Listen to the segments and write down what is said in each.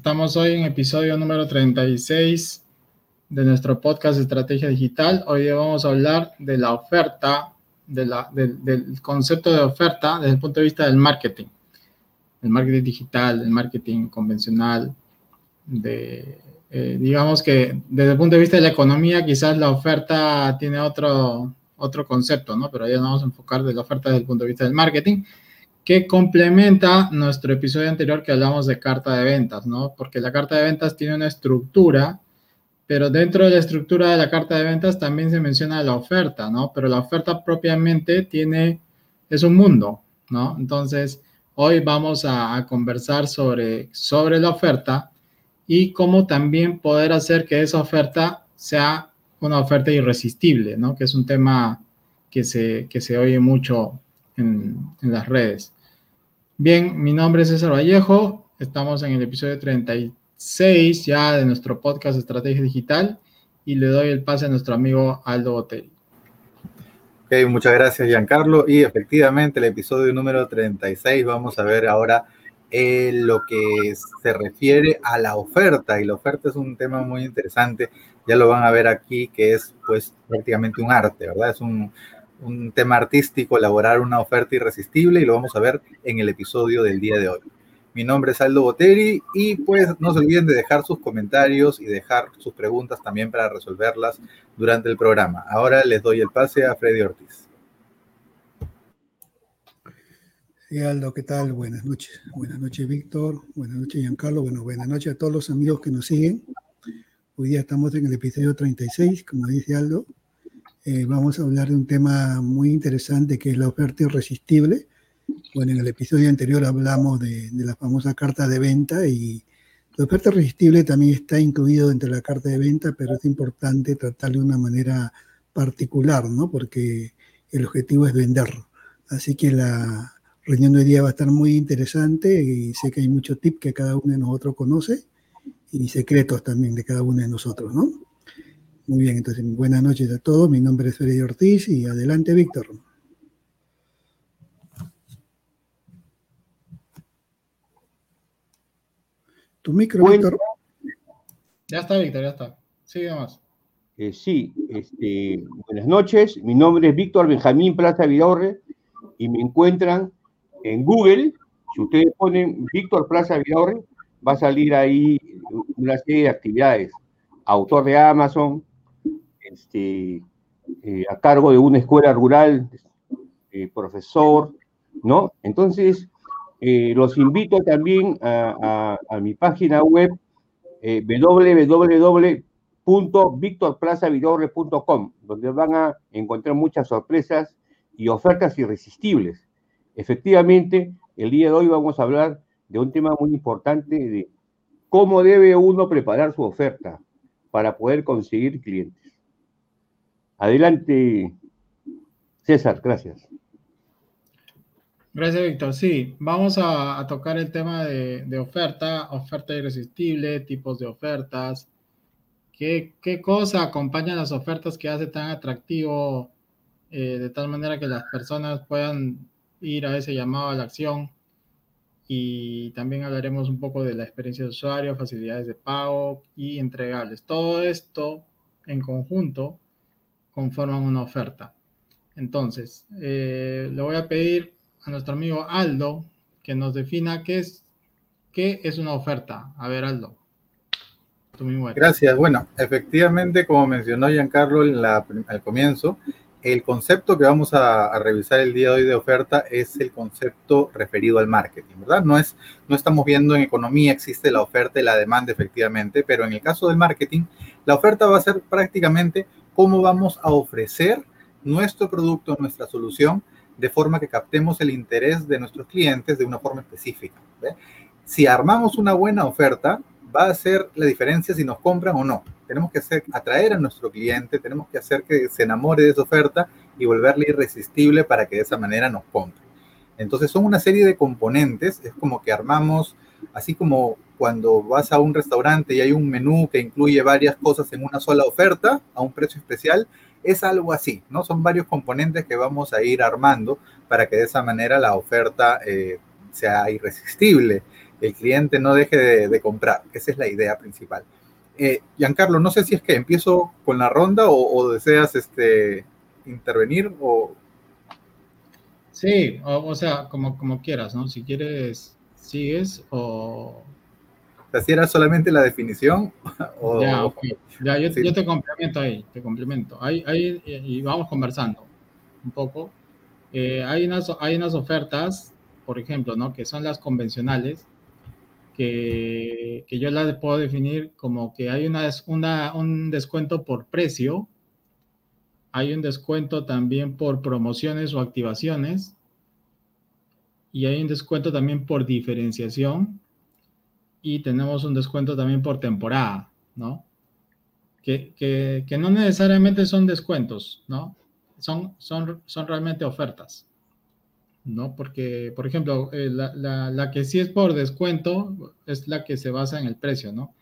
Estamos hoy en episodio número 36 de nuestro podcast Estrategia Digital. Hoy vamos a hablar de la oferta, de la, del concepto de oferta desde el punto de vista del marketing. El marketing digital, el marketing convencional, de, eh, digamos que desde el punto de vista de la economía, quizás la oferta tiene otro, otro concepto, ¿no? Pero ya nos vamos a enfocar de la oferta desde el punto de vista del marketing, que complementa nuestro episodio anterior que hablamos de carta de ventas, ¿no? Porque la carta de ventas tiene una estructura, pero dentro de la estructura de la carta de ventas también se menciona la oferta, ¿no? Pero la oferta propiamente tiene, es un mundo, ¿no? Entonces, hoy vamos a, a conversar sobre, sobre la oferta y cómo también poder hacer que esa oferta sea una oferta irresistible, ¿no? Que es un tema que se, que se oye mucho en, en las redes. Bien, mi nombre es César Vallejo, estamos en el episodio 36 ya de nuestro podcast Estrategia Digital y le doy el pase a nuestro amigo Aldo Botelli. Ok, muchas gracias Giancarlo y efectivamente el episodio número 36 vamos a ver ahora eh, lo que se refiere a la oferta y la oferta es un tema muy interesante ya lo van a ver aquí, que es pues prácticamente un arte, ¿verdad? Es un, un tema artístico, elaborar una oferta irresistible y lo vamos a ver en el episodio del día de hoy. Mi nombre es Aldo Boteri y pues no se olviden de dejar sus comentarios y dejar sus preguntas también para resolverlas durante el programa. Ahora les doy el pase a Freddy Ortiz. Sí, Aldo, ¿qué tal? Buenas noches. Buenas noches, Víctor. Buenas noches, Giancarlo. Bueno, buenas noches a todos los amigos que nos siguen. Hoy día estamos en el episodio 36, como dice Aldo. Eh, vamos a hablar de un tema muy interesante que es la oferta irresistible. Bueno, en el episodio anterior hablamos de, la famosa carta de venta y la oferta irresistible también está incluido dentro de la carta de venta, pero es importante tratarlo de una manera particular, ¿no? Porque el objetivo es vender. Así que la reunión de hoy día va a estar muy interesante y sé que hay muchos tips que cada uno de nosotros conoce y secretos también de cada uno de nosotros, ¿no? Muy bien, entonces buenas noches a todos. Mi nombre es Freddy Ortiz y adelante, Víctor. Tu micro, bueno, Víctor. Ya está, Víctor, ya está. Sigue más. Eh, sí, este, buenas noches. Mi nombre es Víctor Benjamín Plaza Vidaurre y me encuentran en Google. Si ustedes ponen Víctor Plaza Vidaurre, va a salir ahí una serie de actividades. Autor de Amazon, este, eh, a cargo de una escuela rural, eh, profesor, ¿no? Entonces, eh, los invito también a, mi página web www.victorplazavidorre.com, donde van a encontrar muchas sorpresas y ofertas irresistibles. Efectivamente, el día de hoy vamos a hablar de un tema muy importante de cómo debe uno preparar su oferta para poder conseguir clientes. Adelante, César, gracias. Gracias, Víctor. Sí, vamos a, a tocar el tema de, de, oferta, oferta irresistible, tipos de ofertas, qué, qué cosa acompaña las ofertas que hace tan atractivo eh, de tal manera que las personas puedan ir a ese llamado a la acción y también hablaremos un poco de la experiencia de usuario, facilidades de pago y entregables. Todo esto en conjunto conforman una oferta. Entonces, eh, le voy a pedir a nuestro amigo Aldo que nos defina qué es, qué es una oferta. A ver, Aldo. Gracias. Bueno, efectivamente, como mencionó Giancarlo en al comienzo, el concepto que vamos a, a, revisar el día de hoy de oferta es el concepto referido al marketing, ¿verdad? No, es, no estamos viendo en economía, existe la oferta y la demanda efectivamente, pero en el caso del marketing, la oferta va a ser prácticamente cómo vamos a ofrecer nuestro producto, nuestra solución, de forma que captemos el interés de nuestros clientes de una forma específica. ¿ve? Si armamos una buena oferta, va a hacer la diferencia si nos compran o no. Tenemos que hacer, atraer a nuestro cliente, tenemos que hacer que se enamore de esa oferta y volverle irresistible para que de esa manera nos compre. Entonces son una serie de componentes, es como que armamos, así como cuando vas a un restaurante y hay un menú que incluye varias cosas en una sola oferta a un precio especial, es algo así, ¿no? Son varios componentes que vamos a ir armando para que de esa manera la oferta eh, sea irresistible, el cliente no deje de, comprar. Esa es la idea principal. Eh, Giancarlo, no sé si es que empiezo con la ronda o, deseas este, intervenir o... Sí, o, sea, como, como quieras, ¿no? Si quieres, sigues o... si era solamente la definición o... Ya, ya yo, te complemento ahí, te complemento. Ahí, ahí, y vamos conversando un poco. Eh, hay, unas, hay unas ofertas, por ejemplo, ¿no? Que son las convencionales, que, que yo las puedo definir como que hay una, una, un descuento por precio, hay un descuento también por promociones o activaciones, y hay un descuento también por diferenciación, y tenemos un descuento también por temporada, ¿no? Que, que, no necesariamente son descuentos, ¿no? son, son, son realmente ofertas, ¿no? Porque, por ejemplo, eh, la, la, que sí es por descuento es la que se basa en el precio, ¿no?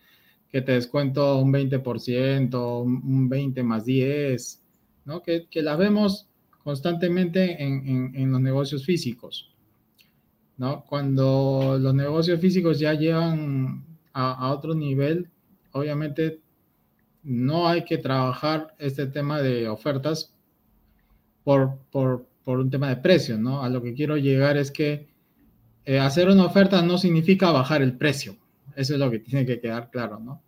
Que te descuento un 20%, un 20 más 10, ¿no? Que, que la vemos constantemente en, en, en los negocios físicos, ¿no? Cuando los negocios físicos ya llegan a, a otro nivel, obviamente no hay que trabajar este tema de ofertas por, por, por, un tema de precio, ¿no? A lo que quiero llegar es que eh, hacer una oferta no significa bajar el precio. Eso es lo que tiene que quedar claro, ¿no?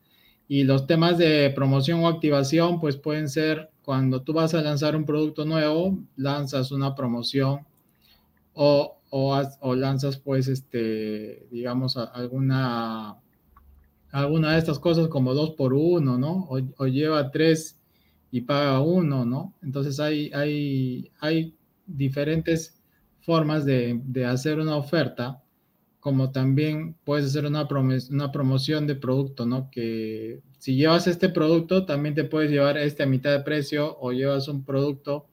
Y los temas de promoción o activación, pues pueden ser cuando tú vas a lanzar un producto nuevo, lanzas una promoción o, o, lanzas, pues, este, digamos, alguna, alguna de estas cosas como dos por uno, ¿no? O, lleva tres y paga uno, ¿no? Entonces hay, hay, hay diferentes formas de, de hacer una oferta, como también puedes hacer una, una promoción de producto, ¿no? Que si llevas este producto, también te puedes llevar este a mitad de precio o llevas un producto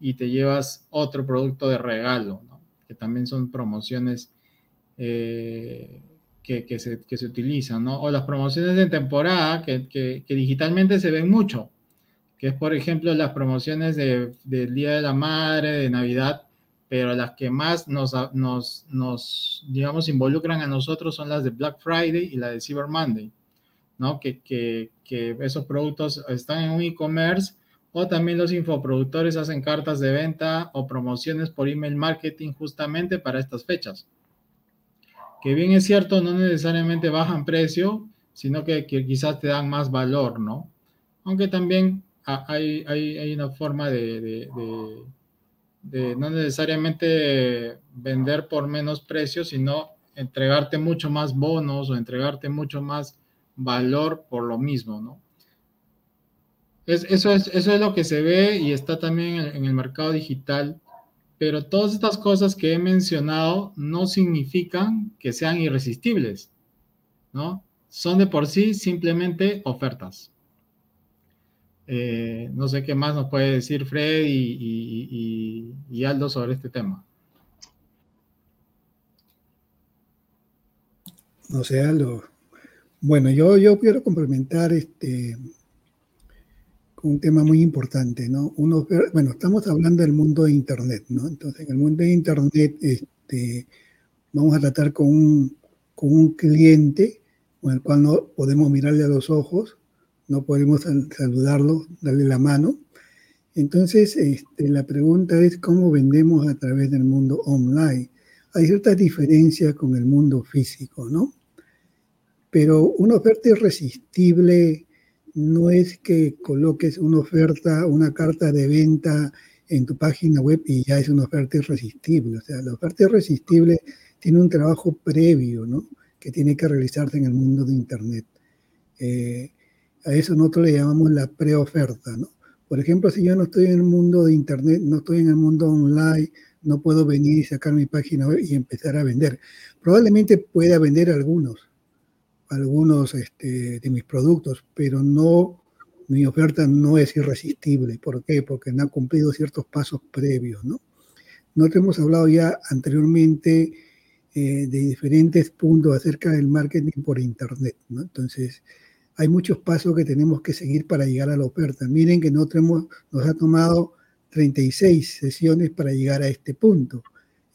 y te llevas otro producto de regalo, ¿no? Que también son promociones eh, que, que, se, que, se, utilizan, ¿no? O las promociones de temporada que, que digitalmente se ven mucho que es por ejemplo las promociones de, del Día de la Madre, de Navidad, pero las que más nos, nos, nos, digamos, involucran a nosotros son las de Black Friday y la de Cyber Monday, ¿no? Que, esos productos están en un e-commerce o también los infoproductores hacen cartas de venta o promociones por email marketing justamente para estas fechas. Que bien es cierto, no necesariamente bajan precio, sino que, quizás te dan más valor, ¿no? Aunque también hay, hay, una forma de, de, de, no necesariamente vender por menos precio, sino entregarte mucho más bonos o entregarte mucho más valor por lo mismo, ¿no? Es, eso, es, eso es lo que se ve y está también en, el mercado digital, pero todas estas cosas que he mencionado no significan que sean irresistibles, ¿no? Son de por sí simplemente ofertas. Eh, no sé qué más nos puede decir Fred y, Aldo sobre este tema. No sé, Aldo. Bueno, yo, yo quiero complementar este un tema muy importante, ¿no? Uno, bueno, estamos hablando del mundo de Internet, ¿no? Entonces, en el mundo de Internet, este, vamos a tratar con un, con un cliente con el cual no podemos mirarle a los ojos, no podemos saludarlo, darle la mano. Entonces, este, la pregunta es cómo vendemos a través del mundo online. Hay ciertas diferencias con el mundo físico, ¿no? Pero una oferta irresistible no es que coloques una oferta, una carta de venta en tu página web y ya es una oferta irresistible. O sea, la oferta irresistible tiene un trabajo previo, ¿no? Que tiene que realizarse en el mundo de Internet. Eh, a eso nosotros le llamamos la preoferta, ¿no? Por ejemplo, si yo no estoy en el mundo de Internet, no estoy en el mundo online, no puedo venir y sacar mi página web y empezar a vender. Probablemente pueda vender algunos, algunos este, de mis productos, pero no, mi oferta no es irresistible. ¿Por qué? Porque no ha cumplido ciertos pasos previos, ¿no? Nosotros hemos hablado ya anteriormente eh, de diferentes puntos acerca del marketing por Internet, ¿no? Entonces, hay muchos pasos que tenemos que seguir para llegar a la oferta. Miren que nosotros nos ha tomado 36 sesiones para llegar a este punto.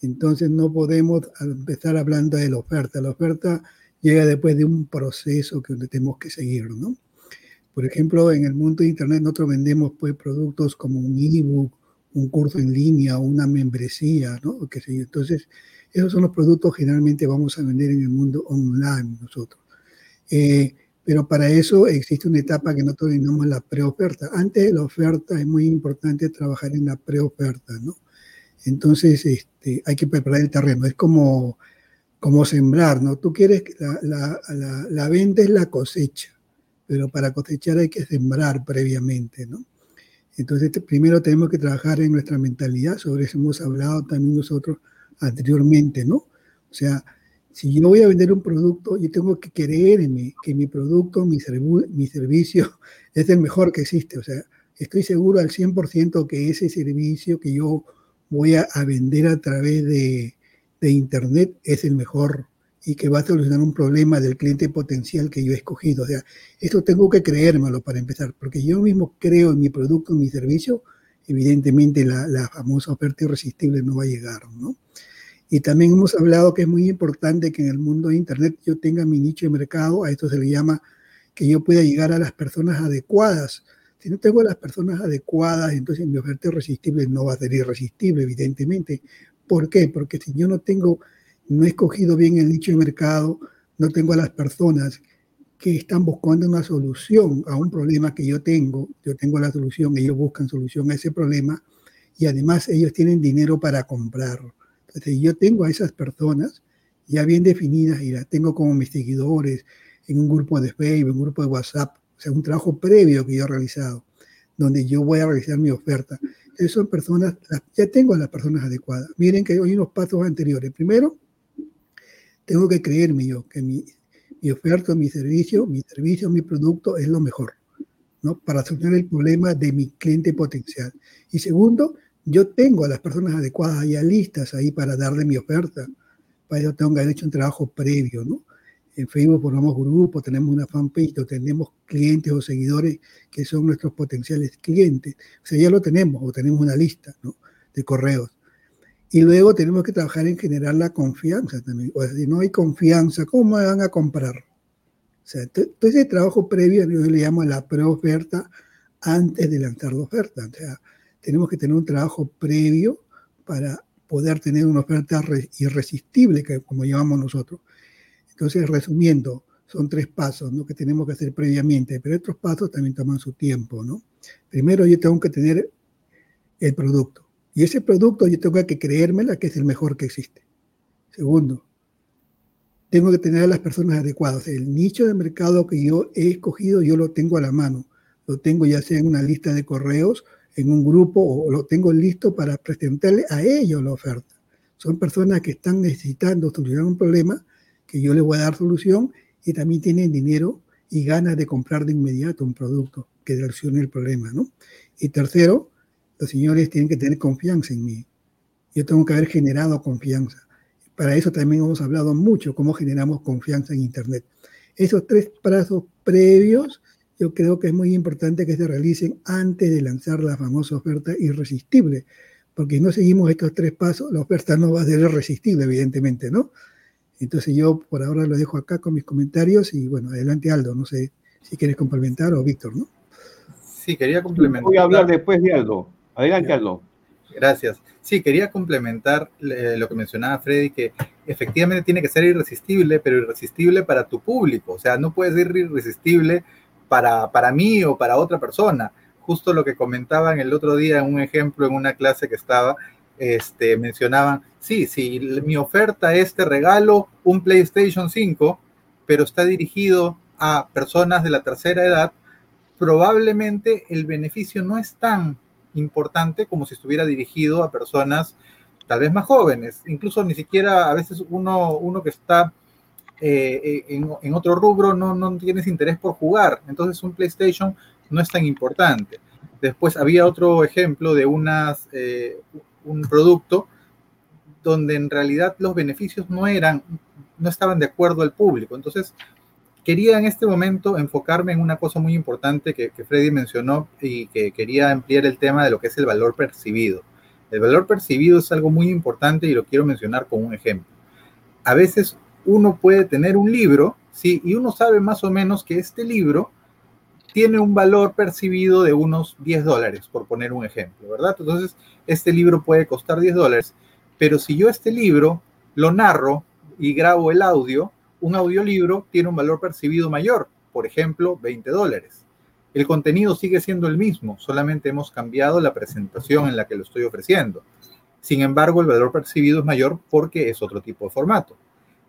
Entonces no podemos empezar hablando de la oferta. La oferta llega después de un proceso que tenemos que seguir, ¿no? Por ejemplo, en el mundo de Internet nosotros vendemos pues, productos como un ebook, un curso en línea, una membresía, ¿no? Entonces, esos son los productos que generalmente vamos a vender en el mundo online nosotros. Eh, pero para eso existe una etapa que nosotros llamamos la preoferta. Antes de la oferta es muy importante trabajar en la preoferta, ¿no? Entonces este, hay que preparar el terreno. Es como, como sembrar, ¿no? Tú quieres, la, la, la, venta es la cosecha, pero para cosechar hay que sembrar previamente, ¿no? Entonces, primero tenemos que trabajar en nuestra mentalidad, sobre eso hemos hablado también nosotros anteriormente, ¿no? O sea, si yo voy a vender un producto, yo tengo que creerme que mi producto, mi, mi servicio es el mejor que existe. O sea, estoy seguro al 100% que ese servicio que yo voy a, vender a través de, de, Internet es el mejor y que va a solucionar un problema del cliente potencial que yo he escogido. O sea, esto tengo que creérmelo para empezar, porque yo mismo creo en mi producto, en mi servicio, evidentemente la, la famosa oferta irresistible no va a llegar, ¿no? Y también hemos hablado que es muy importante que en el mundo de Internet yo tenga mi nicho de mercado, a esto se le llama que yo pueda llegar a las personas adecuadas. Si no tengo las personas adecuadas, entonces mi oferta irresistible no va a ser irresistible, evidentemente. ¿Por qué? Porque si yo no tengo, no he escogido bien el nicho de mercado, no tengo a las personas que están buscando una solución a un problema que yo tengo, yo tengo la solución, ellos buscan solución a ese problema y además ellos tienen dinero para comprarlo entonces, yo tengo a esas personas ya bien definidas y las tengo como mis seguidores en un grupo de Facebook, un grupo de WhatsApp, o sea, un trabajo previo que yo he realizado, donde yo voy a realizar mi oferta. Son personas, ya tengo a las personas adecuadas. Miren que hay unos pasos anteriores. Primero, tengo que creerme yo que mi, oferta, mi servicio, mi servicio, mi producto es lo mejor, ¿no? Para solucionar el problema de mi cliente potencial. Y segundo, yo tengo a las personas adecuadas ya listas ahí para darle mi oferta. Para eso tengo que haber hecho un trabajo previo, ¿no? En Facebook formamos grupos, tenemos una fanpage, tenemos clientes o seguidores que son nuestros potenciales clientes. O sea, ya lo tenemos, o tenemos una lista de correos. Y luego tenemos que trabajar en generar la confianza también. O sea, si no hay confianza, ¿cómo van a comprar? O sea, todo ese trabajo previo yo le llamo la preoferta antes de lanzar la oferta. O sea, tenemos que tener un trabajo previo para poder tener una oferta irresistible, como llamamos nosotros. Entonces, resumiendo, son tres pasos que tenemos que hacer previamente, pero estos pasos también toman su tiempo. Primero, yo tengo que tener el producto. Y ese producto yo tengo que creérmela que es el mejor que existe. Segundo, tengo que tener a las personas adecuadas. El nicho de mercado que yo he escogido, yo lo tengo a la mano. Lo tengo ya sea en una lista de correos en un grupo o lo tengo listo para presentarle a ellos la oferta. Son personas que están necesitando solucionar un problema que yo les voy a dar solución y también tienen dinero y ganas de comprar de inmediato un producto que solucione el problema, ¿no? Y tercero, los señores tienen que tener confianza en mí. Yo tengo que haber generado confianza. Para eso también hemos hablado mucho, cómo generamos confianza en Internet. Esos tres plazos previos yo creo que es muy importante que se realicen antes de lanzar la famosa oferta irresistible, porque si no seguimos estos tres pasos, la oferta no va a ser irresistible, evidentemente, ¿no? Entonces yo por ahora lo dejo acá con mis comentarios y bueno, adelante Aldo, no sé si quieres complementar o Víctor, ¿no? Sí, quería complementar. Voy a hablar después de Aldo. Adelante Aldo. Gracias. Sí, quería complementar eh, lo que mencionaba Freddy, que efectivamente tiene que ser irresistible, pero irresistible para tu público. O sea, no puede ser irresistible para, para mí o para otra persona. Justo lo que comentaban el otro día en un ejemplo en una clase que estaba, este, mencionaban, sí, si mi oferta es te regalo un PlayStation 5, pero está dirigido a personas de la tercera edad, probablemente el beneficio no es tan importante como si estuviera dirigido a personas tal vez más jóvenes. Incluso ni siquiera a veces uno, uno que está eh, eh, en, otro rubro no, no tienes interés por jugar, entonces un PlayStation no es tan importante. Después había otro ejemplo de unas, eh, un producto donde en realidad los beneficios no eran, no estaban de acuerdo al público. Entonces, quería en este momento enfocarme en una cosa muy importante que, que Freddy mencionó y que quería ampliar el tema de lo que es el valor percibido. El valor percibido es algo muy importante y lo quiero mencionar con un ejemplo. A veces uno puede tener un libro, ¿sí? Y uno sabe más o menos que este libro tiene un valor percibido de unos 10 dólares, por poner un ejemplo, ¿verdad? Entonces, este libro puede costar 10 dólares, pero si yo este libro lo narro y grabo el audio, un audiolibro tiene un valor percibido mayor, por ejemplo, 20 dólares. El contenido sigue siendo el mismo, solamente hemos cambiado la presentación en la que lo estoy ofreciendo. Sin embargo, el valor percibido es mayor porque es otro tipo de formato.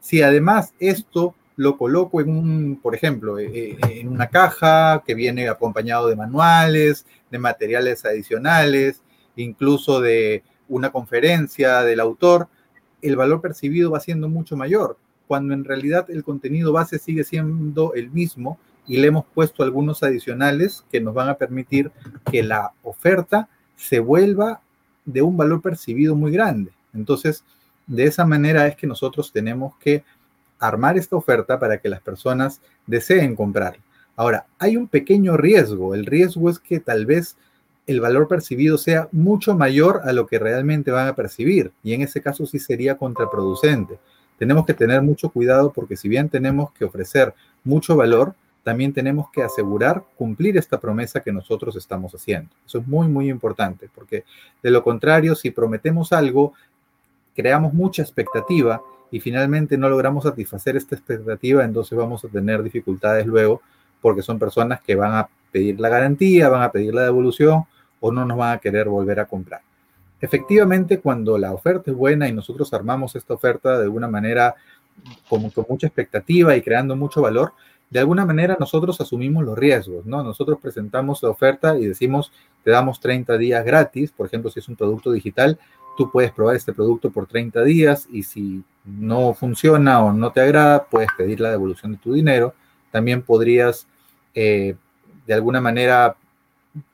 Si además esto lo coloco en un, por ejemplo, eh, eh, en una caja que viene acompañado de manuales, de materiales adicionales, incluso de una conferencia del autor, el valor percibido va siendo mucho mayor, cuando en realidad el contenido base sigue siendo el mismo y le hemos puesto algunos adicionales que nos van a permitir que la oferta se vuelva de un valor percibido muy grande. Entonces, de esa manera es que nosotros tenemos que armar esta oferta para que las personas deseen comprar. Ahora, hay un pequeño riesgo. El riesgo es que tal vez el valor percibido sea mucho mayor a lo que realmente van a percibir y en ese caso sí sería contraproducente. Tenemos que tener mucho cuidado porque si bien tenemos que ofrecer mucho valor, también tenemos que asegurar cumplir esta promesa que nosotros estamos haciendo. Eso es muy, muy importante porque de lo contrario, si prometemos algo, creamos mucha expectativa y finalmente no logramos satisfacer esta expectativa, entonces vamos a tener dificultades luego porque son personas que van a pedir la garantía, van a pedir la devolución o no nos van a querer volver a comprar. Efectivamente, cuando la oferta es buena y nosotros armamos esta oferta de alguna manera como con mucha expectativa y creando mucho valor, de alguna manera nosotros asumimos los riesgos, ¿no? Nosotros presentamos la oferta y decimos, te damos 30 días gratis, por ejemplo, si es un producto digital, tú puedes probar este producto por 30 días y si no funciona o no te agrada, puedes pedir la devolución de tu dinero. También podrías, eh, de alguna manera,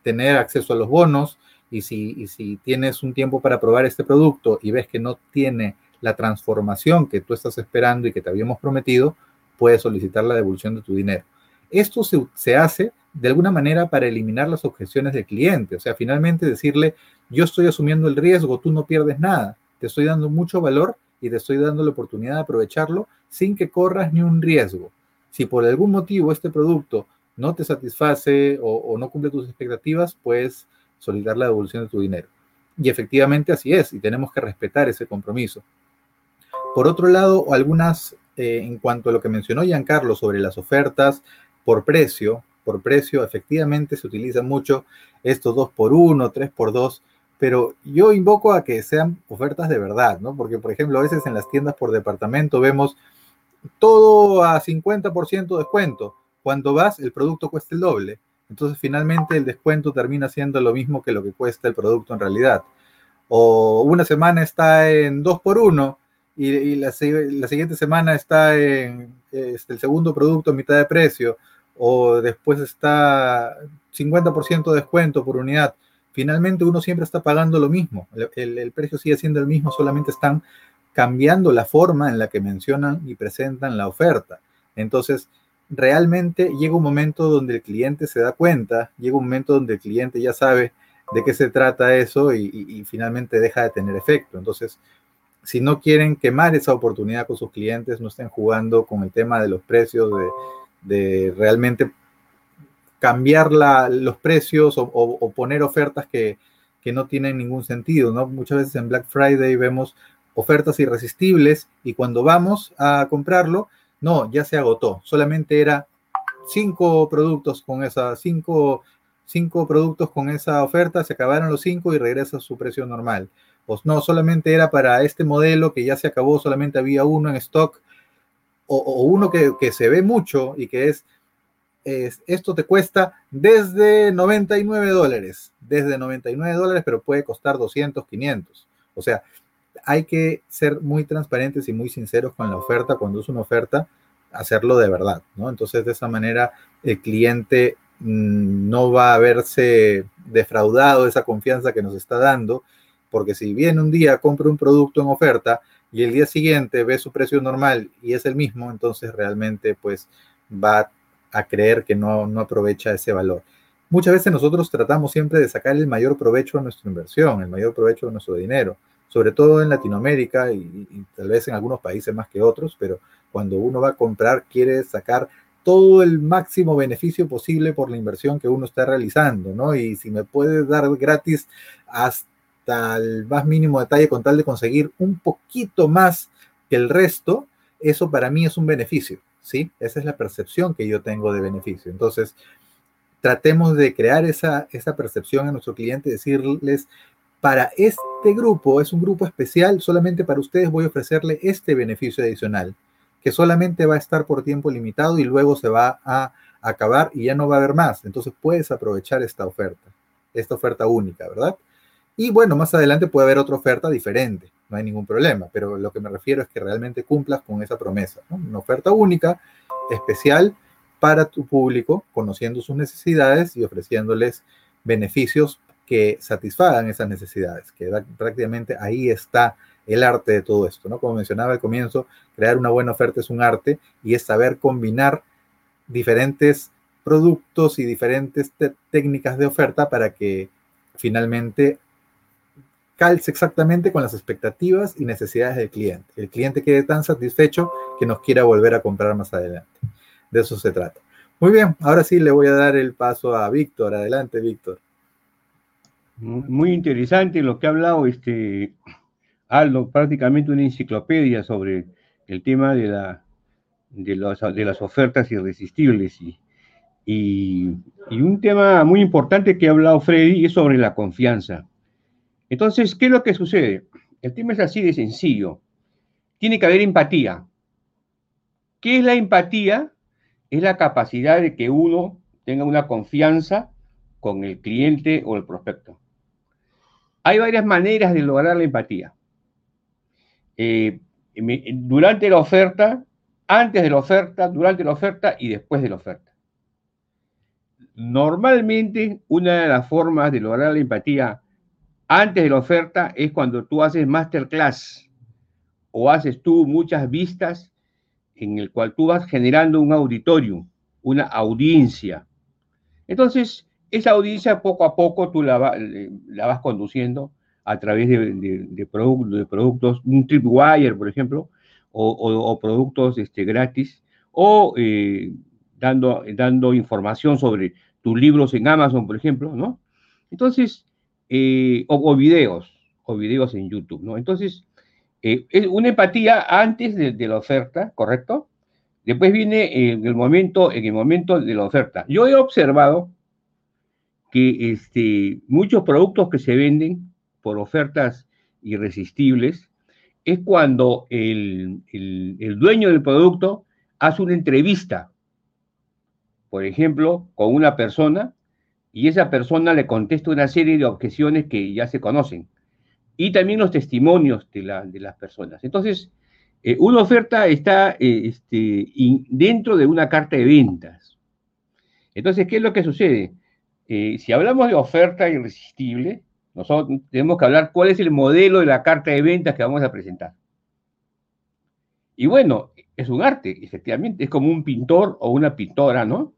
tener acceso a los bonos y si, si tienes un tiempo para probar este producto y ves que no tiene la transformación que tú estás esperando y que te habíamos prometido, puedes solicitar la devolución de tu dinero. Esto se, se hace de alguna manera para eliminar las objeciones del cliente, o sea, finalmente decirle, yo estoy asumiendo el riesgo, tú no pierdes nada, te estoy dando mucho valor y te estoy dando la oportunidad de aprovecharlo sin que corras ni un riesgo. Si por algún motivo este producto no te satisface o, no cumple tus expectativas, puedes solicitar la devolución de tu dinero. Y efectivamente así es, y tenemos que respetar ese compromiso. Por otro lado, algunas, eh, en cuanto a lo que mencionó Giancarlo sobre las ofertas por precio, por precio, efectivamente se utiliza mucho estos 2 por 1 3 por 2 pero yo invoco a que sean ofertas de verdad, ¿no? Porque, por ejemplo, a veces en las tiendas por departamento vemos todo a 50% de descuento. Cuando vas, el producto cuesta el doble. Entonces, finalmente, el descuento termina siendo lo mismo que lo que cuesta el producto en realidad. O una semana está en 2 por 1 y, la, siguiente semana está en este, el segundo producto a mitad de precio. O después está 50% de descuento por unidad finalmente uno siempre está pagando lo mismo. El, precio sigue siendo el mismo, solamente están cambiando la forma en la que mencionan y presentan la oferta. Entonces, realmente llega un momento donde el cliente se da cuenta, llega un momento donde el cliente ya sabe de qué se trata eso y, finalmente deja de tener efecto. Entonces, si no quieren quemar esa oportunidad con sus clientes, no estén jugando con el tema de los precios, de, de realmente cambiar los precios o, poner ofertas que, no tienen ningún sentido, ¿no? Muchas veces en Black Friday vemos ofertas irresistibles y cuando vamos a comprarlo, no, ya se agotó, solamente era cinco productos con esa, cinco, cinco productos con esa oferta, se acabaron los cinco y regresa a su precio normal. Pues no, solamente era para este modelo que ya se acabó, solamente había uno en stock, o, uno que, que, se ve mucho y que es esto te cuesta desde 99 dólares, desde 99 dólares, pero puede costar 200, 500. O sea, hay que ser muy transparentes y muy sinceros con la oferta. Cuando es una oferta, hacerlo de verdad, ¿no? Entonces, de esa manera, el cliente mm, no va a verse defraudado de esa confianza que nos está dando, porque si bien un día compra un producto en oferta y el día siguiente ve su precio normal y es el mismo, entonces realmente pues va a creer que no, no aprovecha ese valor. muchas veces nosotros tratamos siempre de sacar el mayor provecho a nuestra inversión, el mayor provecho a nuestro dinero, sobre todo en Latinoamérica y, tal vez en algunos países más que otros, pero cuando uno va a comprar quiere sacar todo el máximo beneficio posible por la inversión que uno está realizando, ¿no? Y si me puedes dar gratis hasta el más mínimo detalle con tal de conseguir un poquito más que el resto, eso para mí es un beneficio, ¿sí? Esa es la percepción que yo tengo de beneficio. Entonces, tratemos de crear esa, esa percepción a nuestro cliente, decirles, para este grupo, es un grupo especial, solamente para ustedes voy a ofrecerle este beneficio adicional, que solamente va a estar por tiempo limitado y luego se va a acabar y ya no va a haber más. Entonces puedes aprovechar esta oferta, esta oferta única, ¿verdad? Y bueno, más adelante puede haber otra oferta diferente, no hay ningún problema, pero lo que me refiero es que realmente cumplas con esa promesa, una oferta única, especial, para tu público, conociendo sus necesidades y ofreciéndoles beneficios que satisfagan esas necesidades, que prácticamente ahí está el arte de todo esto, ¿no? Como mencionaba al comienzo, crear una buena oferta es un arte y es saber combinar diferentes productos y diferentes técnicas de oferta para que finalmente calce exactamente con las expectativas y necesidades del cliente. El cliente quede tan satisfecho que nos quiera volver a comprar más adelante. De eso se trata. Muy bien, ahora sí le voy a dar el paso a Víctor. Adelante, Víctor. Muy interesante lo que ha hablado este Aldo, prácticamente una enciclopedia sobre el tema de, la, de, las ofertas irresistibles. Y, y, y, un tema muy importante que ha hablado Freddy es sobre la confianza. Entonces, ¿qué es lo que sucede? El tema es así de sencillo. Tiene que haber empatía. ¿Qué es la empatía? es la capacidad de que uno tenga una confianza con el cliente o el prospecto. Hay varias maneras de lograr la empatía. Eh, durante la oferta, antes de la oferta, durante la oferta y después de la oferta. Normalmente, una de las formas de lograr la empatía antes de la oferta es cuando tú haces masterclass o haces tú muchas vistas en el cual tú vas generando un auditorio, una audiencia. Entonces, esa audiencia poco a poco tú la, vas conduciendo a través de, productos, un tripwire, por ejemplo, o, productos este, gratis, o eh, dando, dando información sobre tus libros en Amazon, por ejemplo, ¿no? Entonces, eh, o, videos, o videos en YouTube, ¿no? Entonces, eh, es una empatía antes de, la oferta, ¿correcto? Después viene en el momento, en el momento de la oferta. Yo he observado que este, muchos productos que se venden por ofertas irresistibles es cuando el dueño del producto hace una entrevista, por ejemplo, con una persona y esa persona le contesta una serie de objeciones que ya se conocen y también los testimonios de, las personas. Entonces, eh, una oferta está eh, este, dentro de una carta de ventas. Entonces, ¿qué es lo que sucede? Eh, si hablamos de oferta irresistible, nosotros tenemos que hablar cuál es el modelo de la carta de ventas que vamos a presentar. Y bueno, es un arte, efectivamente, es como un pintor o una pintora, ¿no?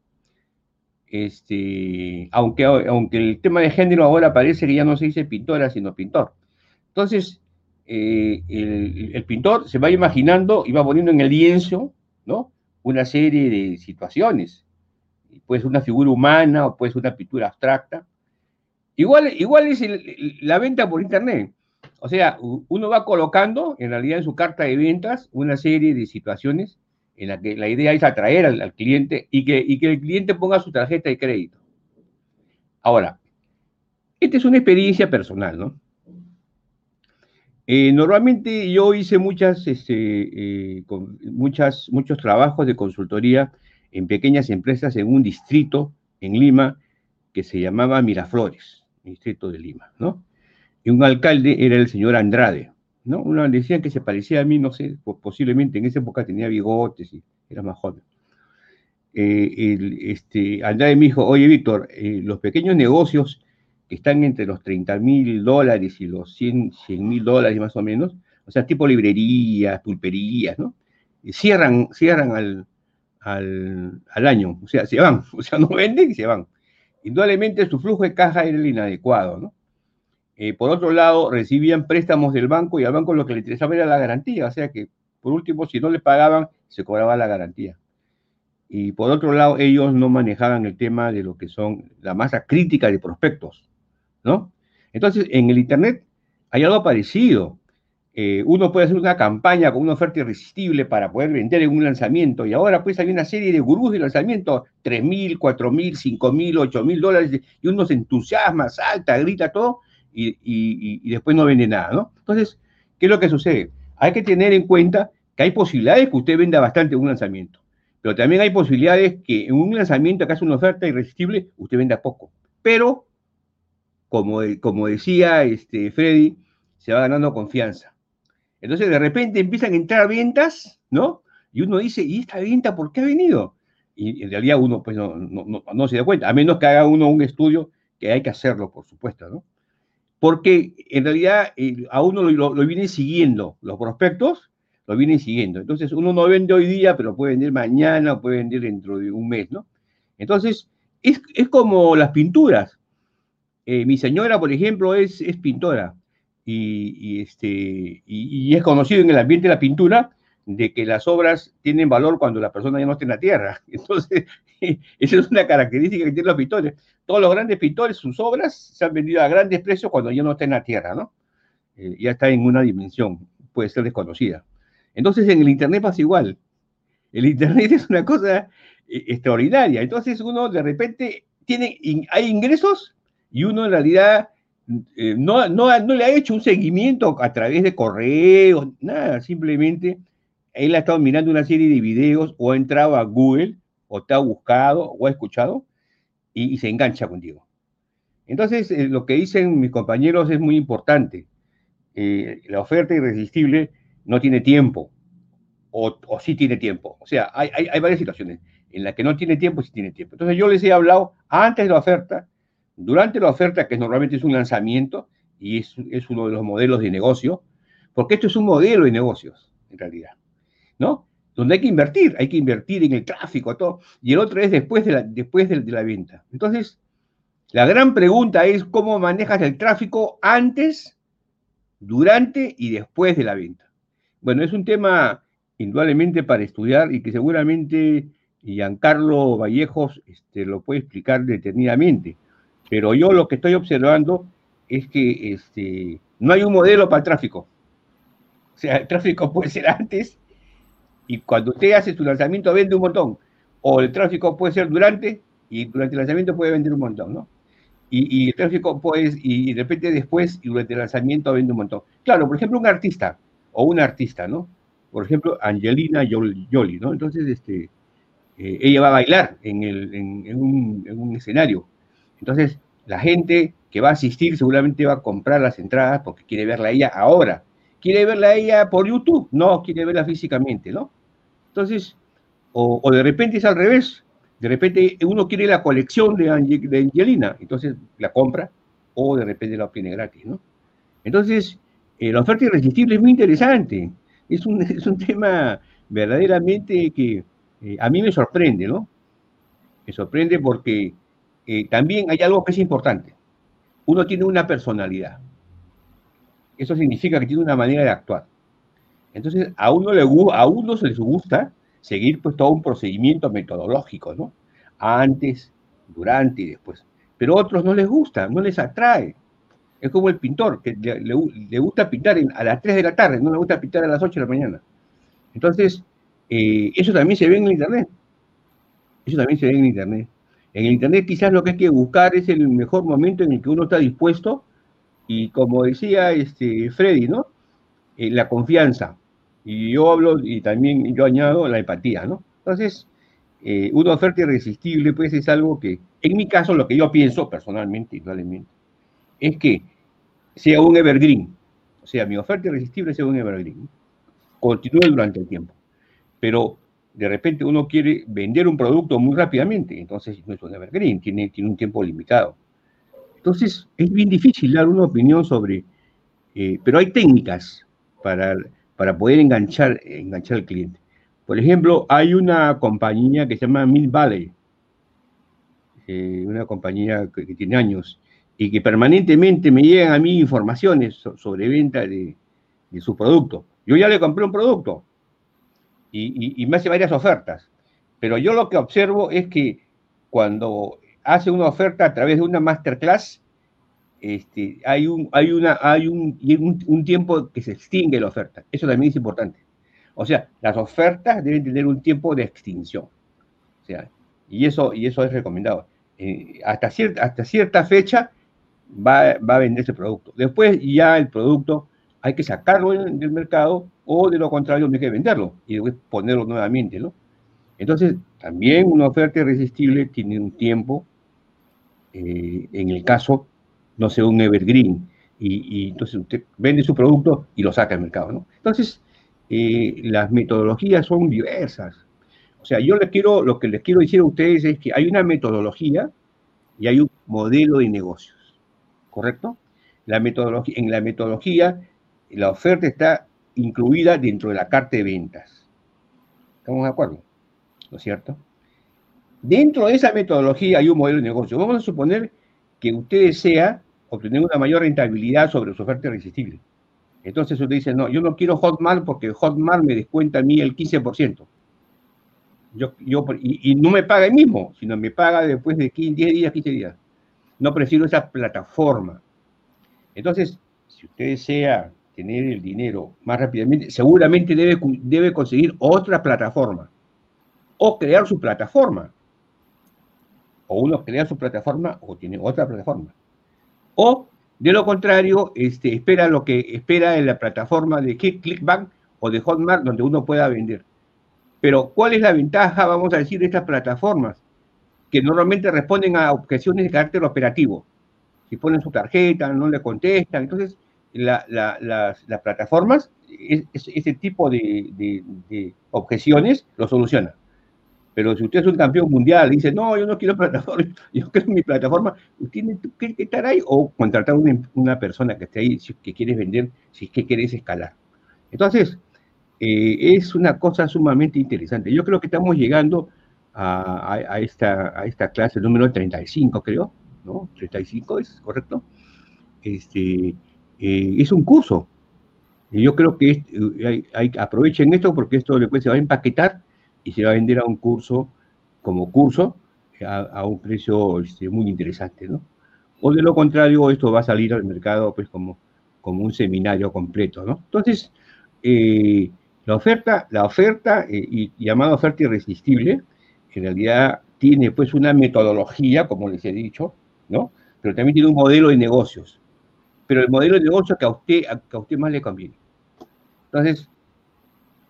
Este, aunque, aunque el tema de género ahora parece que ya no se dice pintora, sino pintor. Entonces, eh, el, pintor se va imaginando y va poniendo en el lienzo, ¿no? Una serie de situaciones. Puede ser una figura humana o puede ser una pintura abstracta. Igual, igual es la venta por internet. O sea, uno va colocando, en realidad, en su carta de ventas, una serie de situaciones en las que la idea es atraer al, cliente y que, el cliente ponga su tarjeta de crédito. Ahora, esta es una experiencia personal, ¿no? Eh, normalmente yo hice este, eh, muchas, muchos trabajos de consultoría en pequeñas empresas en un distrito en Lima que se llamaba Miraflores, distrito de Lima, ¿no? Y un alcalde era el señor Andrade, ¿no? Uno decían que se parecía a mí, no sé, posiblemente en esa época tenía bigotes y era más joven. Eh, este, Andrade me dijo, oye Víctor, los pequeños negocios que están entre los 30 mil dólares y los 100 mil dólares más o menos, o sea, tipo librerías, pulperías, ¿no? cierran, cierran al, al, año, o sea, se van, o sea, no venden y se van. indudablemente su flujo de caja era el inadecuado, ¿no? Eh, por otro lado, recibían préstamos del banco y al banco lo que le interesaba era la garantía, o sea que, por último, si no le pagaban, se cobraba la garantía. Y por otro lado, ellos no manejaban el tema de lo que son la masa crítica de prospectos, ¿no? Entonces, en el Internet hay algo parecido. Eh, uno puede hacer una campaña con una oferta irresistible para poder vender en un lanzamiento y ahora pues hay una serie de gurús de lanzamiento, 3 mil, 4 mil, 5 mil, 8 mil dólares y uno se entusiasma, salta, grita todo y, después no vende nada, ¿no? Entonces, ¿qué es lo que sucede? Hay que tener en cuenta que hay posibilidades que usted venda bastante un lanzamiento, pero también hay posibilidades que en un lanzamiento que hace una oferta irresistible, usted venda poco. Pero, como, como decía este, Freddy, se va ganando confianza. Entonces, de repente empiezan a entrar ventas, ¿no? Y uno dice, ¿y esta venta por qué ha venido? Y en realidad uno pues no, no se da cuenta, a menos que haga uno un estudio, que hay que hacerlo, por supuesto, ¿no? Porque en realidad eh, a uno lo, lo, vienen siguiendo, los prospectos lo vienen siguiendo. Entonces, uno no vende hoy día, pero puede vender mañana puede vender dentro de un mes, ¿no? Entonces, es, como las pinturas. Eh, mi señora, por ejemplo, es, es pintora y, este, y, es conocido en el ambiente de la pintura de que las obras tienen valor cuando la persona ya no está en la tierra. Entonces, esa es una característica que tienen los pintores todos los grandes pintores, sus obras se han vendido a grandes precios cuando ya no está en la tierra, ¿no? Eh, ya está en una dimensión, puede ser desconocida. Entonces en el Internet pasa igual. El Internet es una cosa eh, extraordinaria. Entonces uno de repente tiene, hay ingresos y uno en realidad eh, no, no, no, le ha hecho un seguimiento a través de correos, nada, simplemente él ha estado mirando una serie de videos o ha entrado a Google o te ha buscado o ha escuchado y, se engancha contigo. Entonces, eh, lo que dicen mis compañeros es muy importante. Eh, la oferta irresistible no tiene tiempo, o, o sí tiene tiempo. O sea, hay, hay, varias situaciones en las que no tiene tiempo y sí tiene tiempo. Entonces, yo les he hablado antes de la oferta, durante la oferta, que normalmente es un lanzamiento y es, es uno de los modelos de negocio, porque esto es un modelo de negocios, en realidad. ¿No? Donde hay que invertir, hay que invertir en el tráfico, todo, y el otro es después de la, después de, la venta. Entonces, la gran pregunta es cómo manejas el tráfico antes, durante y después de la venta. Bueno, es un tema indudablemente para estudiar y que seguramente Giancarlo Vallejos este, lo puede explicar detenidamente. Pero yo lo que estoy observando es que este, no hay un modelo para el tráfico. O sea, el tráfico puede ser antes y cuando usted hace su lanzamiento vende un montón. O el tráfico puede ser durante y durante el lanzamiento puede vender un montón, ¿no? Y, el tráfico puede, y, de repente después y durante el lanzamiento vende un montón. Claro, por ejemplo, un artista o una artista, ¿no? Por ejemplo, Angelina Jolie, ¿no? Entonces, este, eh, ella va a bailar en, el, en, un, en un escenario. Entonces, la gente que va a asistir seguramente va a comprar las entradas porque quiere verla a ella ahora. ¿Quiere verla a ella por YouTube? No, quiere verla físicamente, ¿no? Entonces, o, de repente es al revés. De repente uno quiere la colección de, Angelina, entonces la compra, o de repente la obtiene gratis, ¿no? Entonces, eh, la oferta irresistible es muy interesante. Es un, es un tema verdaderamente que eh, a mí me sorprende, ¿no? Me sorprende porque eh, también hay algo que es importante. Uno tiene una personalidad. Eso significa que tiene una manera de actuar. Entonces, a uno, le, a uno se les gusta seguir pues todo un procedimiento metodológico, ¿no? Antes, durante y después. Pero a otros no les gusta, no les atrae. Es como el pintor, que le, gusta pintar a las 3 de la tarde, no le gusta pintar a las 8 de la mañana. Entonces, eh, eso también se ve en el Internet. Eso también se ve en el Internet. En el Internet quizás lo que hay que buscar es el mejor momento en el que uno está dispuesto y como decía este Freddy, ¿no? Eh, la confianza. Y yo hablo y también yo añado la empatía, ¿no? Entonces, eh, una oferta irresistible, pues es algo que, en mi caso, lo que yo pienso personalmente, igualmente, es que sea un evergreen. O sea, mi oferta irresistible sea un evergreen. Continúe durante el tiempo. Pero de repente uno quiere vender un producto muy rápidamente, entonces no es un evergreen, tiene, tiene un tiempo limitado. Entonces, es bien difícil dar una opinión sobre, eh, pero hay técnicas para para poder enganchar, enganchar al cliente. Por ejemplo, hay una compañía que se llama Mill Valley. eh, una compañía que, tiene años, y que permanentemente me llegan a mí informaciones sobre venta de, su producto. Yo ya le compré un producto y, me hace varias ofertas, pero yo lo que observo es que cuando hace una oferta a través de una masterclass, este, hay, un, hay, una, hay un, un, tiempo que se extingue la oferta. Eso también es importante. O sea, las ofertas deben tener un tiempo de extinción. O sea, y eso, y eso es recomendado. Eh, hasta, cierta, hasta cierta fecha va, va a vender ese producto. Después ya el producto hay que sacarlo del mercado o de lo contrario hay que venderlo y después ponerlo nuevamente, ¿no? Entonces, también una oferta irresistible tiene un tiempo, eh, en el caso, no sé, un evergreen, y, entonces usted vende su producto y lo saca del mercado, ¿no? Entonces, eh, las metodologías son diversas. O sea, yo les quiero, lo que les quiero decir a ustedes es que hay una metodología y hay un modelo de negocios, ¿correcto? La metodología, en la metodología, la oferta está incluida dentro de la carta de ventas. ¿Estamos de acuerdo? ¿No es cierto? Dentro de esa metodología hay un modelo de negocio. Vamos a suponer que usted desea obtener una mayor rentabilidad sobre su oferta irresistible. Entonces usted dice, no, yo no quiero Hotmart porque Hotmart me descuenta a mí el 15%. Yo, yo, y, no me paga el mismo, sino me paga después de 10 días, 15 días. No prefiero esa plataforma. Entonces, si usted desea tener el dinero más rápidamente, seguramente debe, debe conseguir otra plataforma o crear su plataforma. O uno crea su plataforma o tiene otra plataforma. O de lo contrario, este, espera lo que espera en la plataforma de Clickbank o de Hotmart donde uno pueda vender. Pero, ¿cuál es la ventaja, vamos a decir, de estas plataformas? Que normalmente responden a objeciones de carácter operativo. Si ponen su tarjeta, no le contestan. Entonces, las, plataformas, ese tipo de objeciones lo solucionan. Pero si usted es un campeón mundial y dice, no, yo no quiero plataforma, yo quiero mi plataforma, usted tiene que estar ahí o contratar a una, persona que esté ahí si que quieres vender, si es que quieres escalar. Entonces, eh, es una cosa sumamente interesante. Yo creo que estamos llegando a, esta, a esta clase número 35, creo, ¿no? 35 es correcto. Este, eh, es un curso. Y yo creo que hay, aprovechen esto porque esto después se va a empaquetar y se va a vender a un curso como curso a, un precio este, muy interesante, ¿no? O de lo contrario, esto va a salir al mercado pues como, como un seminario completo, ¿no? Entonces, eh, la oferta, la oferta eh, y, llamada oferta irresistible, en realidad tiene pues una metodología, como les he dicho, ¿no? Pero también tiene un modelo de negocios. Pero el modelo de negocios que a usted, que a usted más le conviene. Entonces,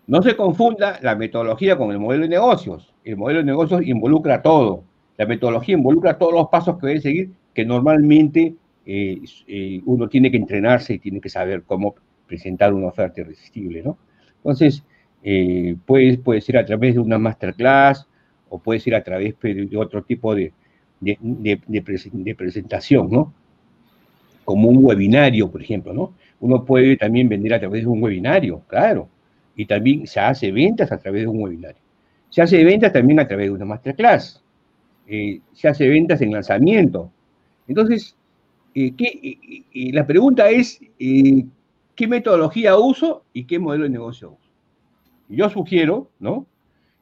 no se confunda la metodología con el modelo de negocios. El modelo de negocios involucra todo. La metodología involucra todos los pasos que debe seguir, que normalmente eh, eh, uno tiene que entrenarse y tiene que saber cómo presentar una oferta irresistible, ¿no? Entonces, eh, puede, puede ser a través de una masterclass o puede ser a través de otro tipo de, de presentación, ¿no? Como un webinario, por ejemplo, ¿no? Uno puede también vender a través de un webinario, claro y también se hace ventas a través de un webinario. Se hace ventas también a través de una masterclass. Eh, se hace ventas en lanzamiento. Entonces, eh, la pregunta es, eh, ¿qué metodología uso y qué modelo de negocio uso? Yo sugiero, ¿no?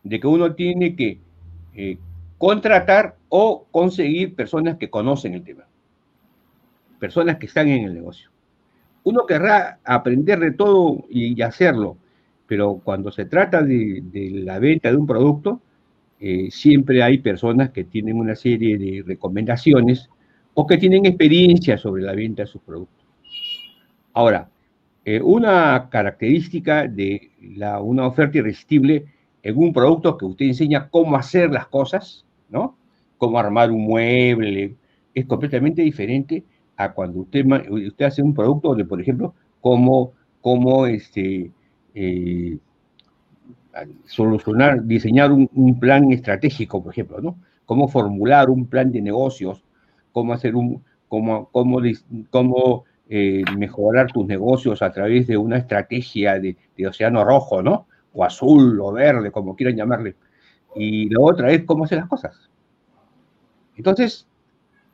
De que uno tiene que contratar o conseguir personas que conocen el tema. Personas que están en el negocio. Uno querrá aprender de todo y hacerlo, pero cuando se trata de, la venta de un producto, eh, siempre hay personas que tienen una serie de recomendaciones o que tienen experiencia sobre la venta de sus productos. Ahora, eh, una característica de la, una oferta irresistible en un producto que usted enseña cómo hacer las cosas, ¿no? Cómo armar un mueble, es completamente diferente a cuando usted, usted hace un producto donde, por ejemplo, cómo, cómo este, eh, solucionar, diseñar un, plan estratégico, por ejemplo, ¿no? Cómo formular un plan de negocios, cómo hacer un, cómo, cómo, cómo eh, mejorar tus negocios a través de una estrategia de, océano rojo, ¿no? O azul o verde, como quieran llamarle. Y la otra es cómo hacer las cosas. Entonces,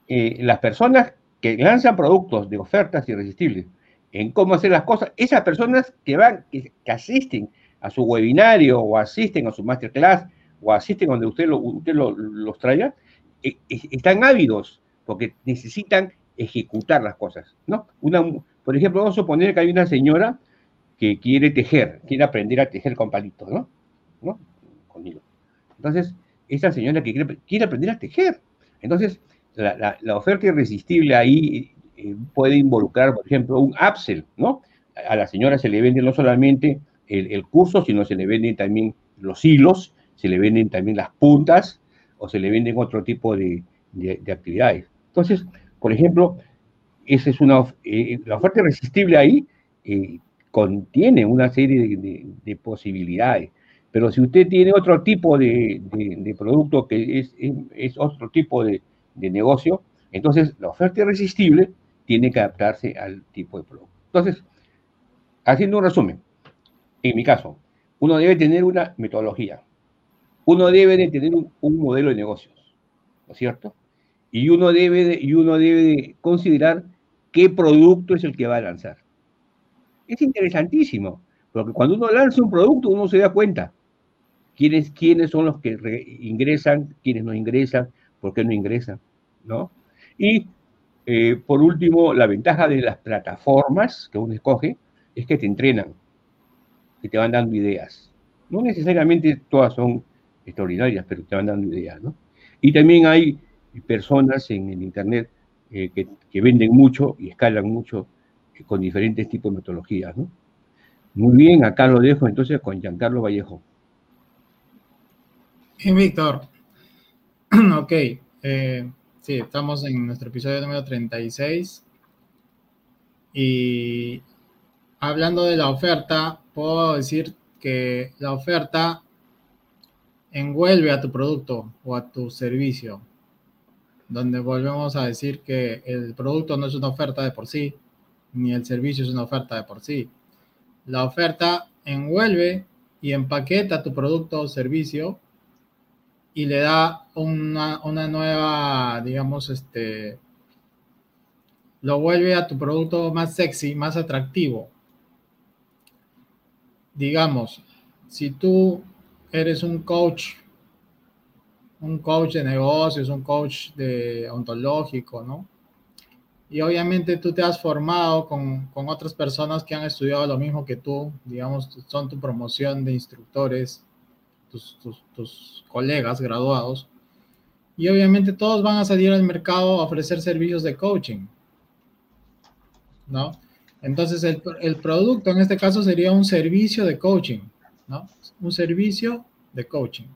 eh, las personas que lanzan productos de ofertas irresistibles en cómo hacer las cosas, esas personas que van, que, asisten a su webinario o asisten a su masterclass o asisten donde usted, lo, usted los traiga, eh, eh, están ávidos porque necesitan ejecutar las cosas, ¿no? Por ejemplo, vamos a suponer que hay una señora que quiere tejer, quiere aprender a tejer con palitos, ¿no? ¿No? Con Entonces, esa señora que quiere, aprender a tejer. Entonces, la, oferta irresistible ahí eh, puede involucrar, por ejemplo, un upsell, ¿no? A la señora se le vende no solamente el, curso, sino se le venden también los hilos, se le venden también las puntas o se le venden otro tipo de, actividades. Entonces, por ejemplo, esa es una, eh, la oferta irresistible ahí eh, contiene una serie de, posibilidades. Pero si usted tiene otro tipo de, producto que es, es, otro tipo de, negocio, entonces la oferta irresistible tiene que adaptarse al tipo de producto. Entonces, haciendo un resumen, en mi caso, uno debe tener una metodología, uno debe de tener un, modelo de negocios, ¿no es cierto? Y uno debe de, y uno debe de considerar qué producto es el que va a lanzar. Es interesantísimo, porque cuando uno lanza un producto, uno se da cuenta quiénes, quiénes son los que ingresan, quiénes no ingresan, por qué no ingresan, ¿no? Y eh, por último, la ventaja de las plataformas que uno escoge es que te entrenan, que te van dando ideas. No necesariamente todas son extraordinarias, pero te van dando ideas, ¿no? Y también hay personas en el Internet eh, que, venden mucho y escalan mucho eh, con diferentes tipos de metodologías, ¿no? Muy bien, acá lo dejo entonces con Giancarlo Vallejo. Bien, Víctor. ok. Sí, estamos en nuestro episodio número 36. Y hablando de la oferta, puedo decir que la oferta envuelve a tu producto o a tu servicio, donde volvemos a decir que el producto no es una oferta de por sí, ni el servicio es una oferta de por sí. La oferta envuelve y empaqueta tu producto o servicio y le da una, una nueva, digamos, este, lo vuelve a tu producto más sexy, más atractivo. Digamos, si tú eres un coach, un coach de negocios, un coach de ontológico, ¿no? Y obviamente tú te has formado con, con otras personas que han estudiado lo mismo que tú, digamos, son tu promoción de instructores, tus, colegas graduados. Y obviamente todos van a salir al mercado a ofrecer servicios de coaching, ¿no? Entonces el, el producto en este caso sería un servicio de coaching, ¿no? Un servicio de coaching.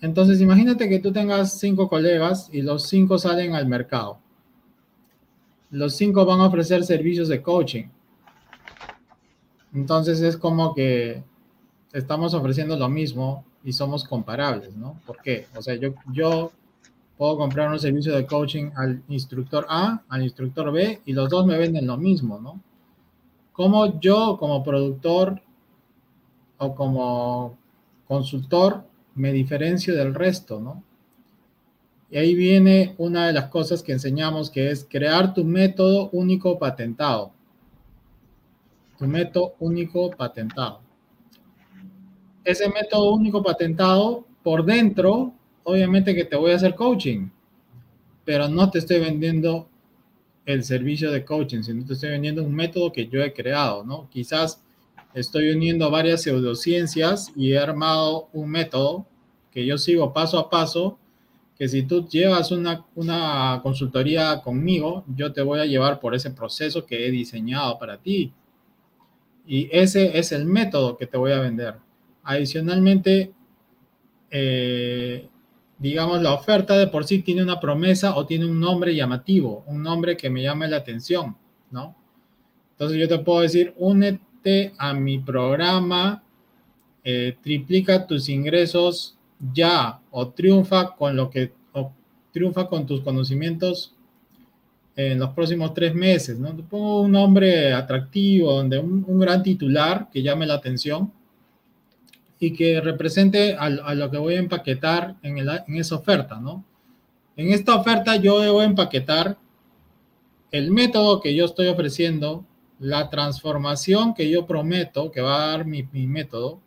Entonces imagínate que tú tengas cinco colegas y los cinco salen al mercado los cinco van a ofrecer servicios de coaching. Entonces es como que estamos ofreciendo lo mismo y somos comparables, ¿no? ¿Por qué? O sea, yo, puedo comprar un servicio de coaching al instructor A, al instructor B, y los dos me venden lo mismo, ¿no? Como yo, como productor o como consultor, me diferencio del resto, ¿no? Y ahí viene una de las cosas que enseñamos, que es crear tu método único patentado. Tu método único patentado. Ese método único patentado, por dentro, obviamente que te voy a hacer coaching, pero no te estoy vendiendo el servicio de coaching, sino te estoy vendiendo un método que yo he creado, ¿no? Quizás estoy uniendo varias pseudociencias y he armado un método que yo sigo paso a paso que si tú llevas una, una consultoría conmigo, yo te voy a llevar por ese proceso que he diseñado para ti. Y ese es el método que te voy a vender. Adicionalmente, eh, digamos, la oferta de por sí tiene una promesa o tiene un nombre llamativo, un nombre que me llame la atención, ¿no? Entonces yo te puedo decir, únete a mi programa, eh, triplica tus ingresos ya o triunfa con lo que triunfa con tus conocimientos en los próximos tres meses, ¿no? Te pongo un nombre atractivo, donde un, gran titular que llame la atención y que represente a, lo que voy a empaquetar en, esa oferta, ¿no? En esta oferta yo debo empaquetar el método que yo estoy ofreciendo, la transformación que yo prometo que va a dar mi, método,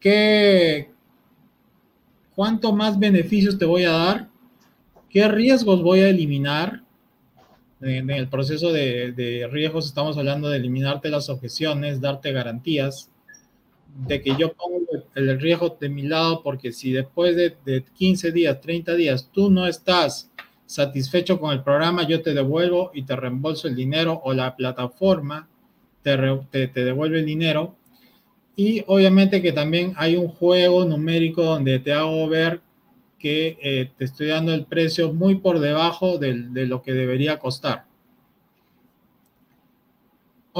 qué, cuánto más beneficios te voy a dar, qué riesgos voy a eliminar. En, el proceso de riesgos estamos hablando de eliminarte las objeciones, darte garantías, de que yo pongo el riesgo de mi lado, porque si después de, de 15 días, 30 días, tú no estás satisfecho con el programa, yo te devuelvo y te reembolso el dinero o la plataforma te, te, devuelve el dinero. Y obviamente que también hay un juego numérico donde te hago ver que eh, te estoy dando el precio muy por debajo de, de lo que debería costar.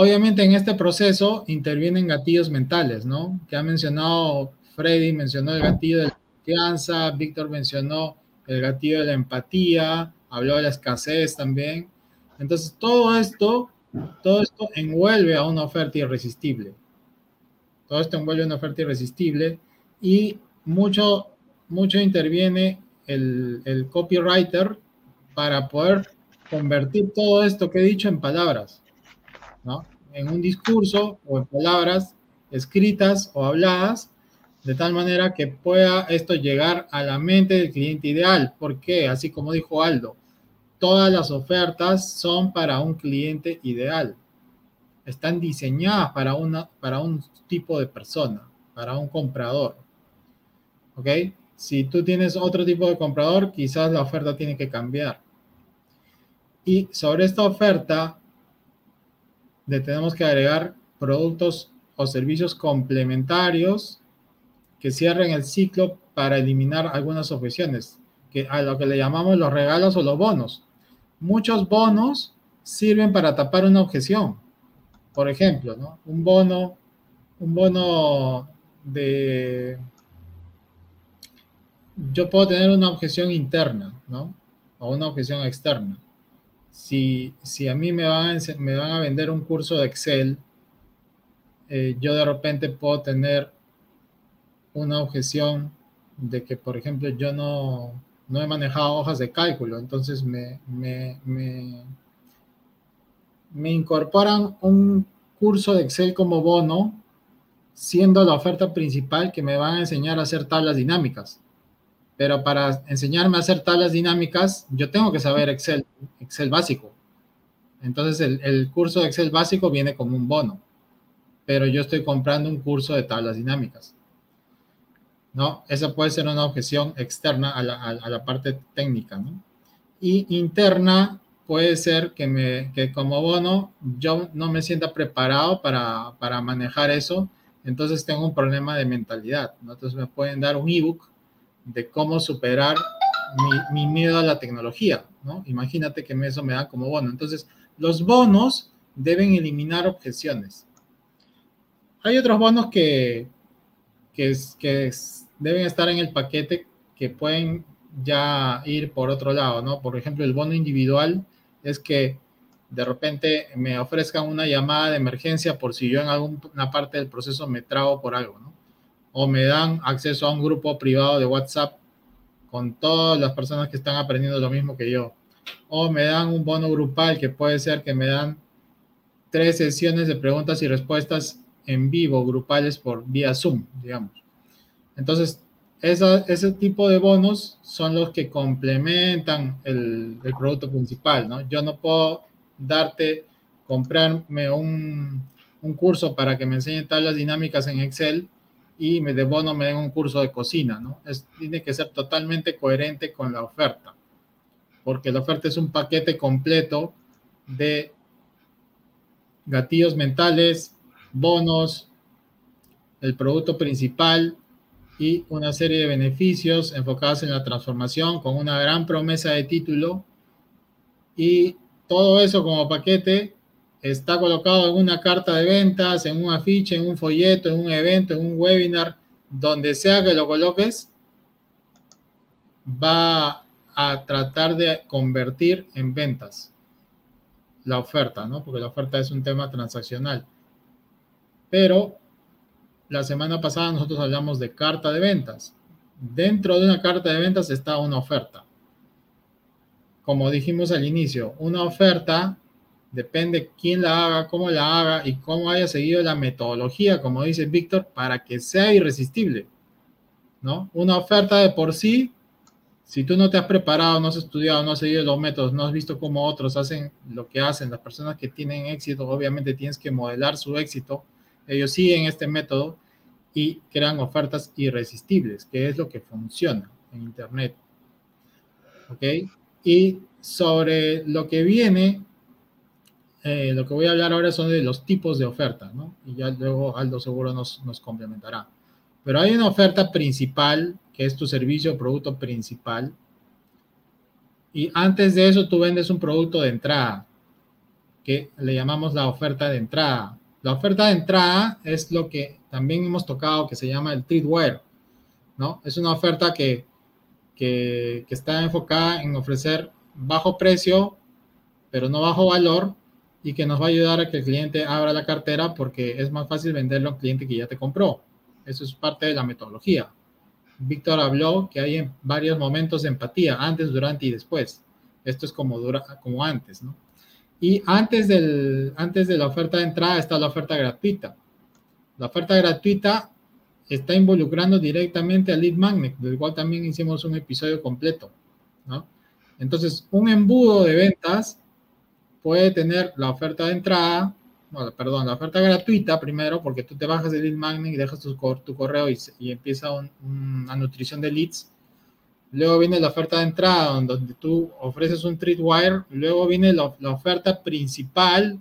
Obviamente en este proceso intervienen gatillos mentales, ¿no? Que ha mencionado Freddy, mencionó el gatillo de la confianza, Víctor mencionó el gatillo de la empatía, habló de la escasez también. Entonces, todo esto, todo esto envuelve a una oferta irresistible. Todo esto envuelve a una oferta irresistible y mucho, mucho interviene el, el copywriter para poder convertir todo esto que he dicho en palabras, ¿no? En un discurso o en palabras escritas o habladas de tal manera que pueda esto llegar a la mente del cliente ideal. porque Así como dijo Aldo, todas las ofertas son para un cliente ideal. Están diseñadas para, una, para un tipo de persona, para un comprador. ¿Ok? Si tú tienes otro tipo de comprador, quizás la oferta tiene que cambiar. Y sobre esta oferta, le tenemos que agregar productos o servicios complementarios que cierren el ciclo para eliminar algunas objeciones, que a lo que le llamamos los regalos o los bonos. Muchos bonos sirven para tapar una objeción. Por ejemplo, ¿no? un bono, un bono de yo puedo tener una objeción interna, ¿no? O una objeción externa. Si, si a mí me van, a, vender un curso de Excel, eh, yo de repente puedo tener una objeción de que, por ejemplo, yo no, no he manejado hojas de cálculo, entonces me, me, me incorporan un curso de Excel como bono, siendo la oferta principal que me van a enseñar a hacer tablas dinámicas. Pero para enseñarme a hacer tablas dinámicas, yo tengo que saber Excel, Excel básico. Entonces el, curso de Excel básico viene como un bono, pero yo estoy comprando un curso de tablas dinámicas. ¿no? Esa puede ser una objeción externa a la, parte técnica. Y interna puede ser que, me, que como bono yo no me sienta preparado para, para manejar eso, entonces tengo un problema de mentalidad. Entonces me pueden dar un ebook de cómo superar mi, mi, miedo a la tecnología, ¿no? Imagínate que eso me da como bono. Entonces, los bonos deben eliminar objeciones. Hay otros bonos que, que, que deben estar en el paquete que pueden ya ir por otro lado, ¿no? Por ejemplo, el bono individual es que de repente me ofrezcan una llamada de emergencia por si yo en alguna parte del proceso me trago por algo, ¿no? O me dan acceso a un grupo privado de WhatsApp con todas las personas que están aprendiendo lo mismo que yo. O me dan un bono grupal que puede ser que me dan tres sesiones de preguntas y respuestas en vivo, grupales por vía Zoom, digamos. Entonces, ese tipo de bonos son los que complementan el, producto principal, ¿no? Yo no puedo darte, comprarme un, curso para que me enseñe tablas dinámicas en Excel y me de bono me den un curso de cocina, ¿no? tiene que ser totalmente coherente con la oferta, porque la oferta es un paquete completo de gatillos mentales, bonos, el producto principal, y una serie de beneficios enfocados en la transformación con una gran promesa de título y todo eso como paquete está colocado en una carta de ventas, en un afiche, en un folleto, en un evento, en un webinar, donde sea que lo coloques, va a tratar de convertir en ventas la oferta, ¿no? Porque la oferta es un tema transaccional. Pero la semana pasada nosotros hablamos de carta de ventas. Dentro de una carta de ventas está una oferta. Como dijimos al inicio, una oferta depende quién la haga, cómo la haga y cómo haya seguido la metodología, como dice Víctor, para que sea irresistible. ¿no? Una oferta de por sí, si tú no te has preparado, no has estudiado, no has seguido los métodos, no has visto cómo otros hacen lo que hacen, las personas que tienen éxito, obviamente tienes que modelar su éxito. Ellos siguen este método y crean ofertas irresistibles, que es lo que funciona en Internet. ¿Ok? Y sobre lo que viene, eh, lo que voy a hablar ahora son de los tipos de oferta, ¿no? Y ya luego Aldo seguro nos, nos complementará. Pero hay una oferta principal, que es tu servicio o producto principal. Y antes de eso tú vendes un producto de entrada, que le llamamos la oferta de entrada. La oferta de entrada es lo que también hemos tocado, que se llama el treatware, ¿no? Es una oferta que, que, que está enfocada en ofrecer bajo precio, pero no bajo valor, y que nos va a ayudar a que el cliente abra la cartera porque es más fácil venderlo a un cliente que ya te compró. Eso es parte de la metodología. Víctor habló que hay varios momentos de empatía, antes, durante y después. Esto es como, dura, como antes, ¿no? Y antes, del, antes de la oferta de entrada está la oferta gratuita. La oferta gratuita está involucrando directamente al lead magnet, del cual también hicimos un episodio completo. Entonces, un embudo de ventas puede tener la oferta de entrada, perdón, la oferta gratuita primero, porque tú te bajas el lead magnet y dejas tu, tu correo y, empieza una nutrición de leads. Luego viene la oferta de entrada, donde tú ofreces un wire. Luego viene la, oferta principal,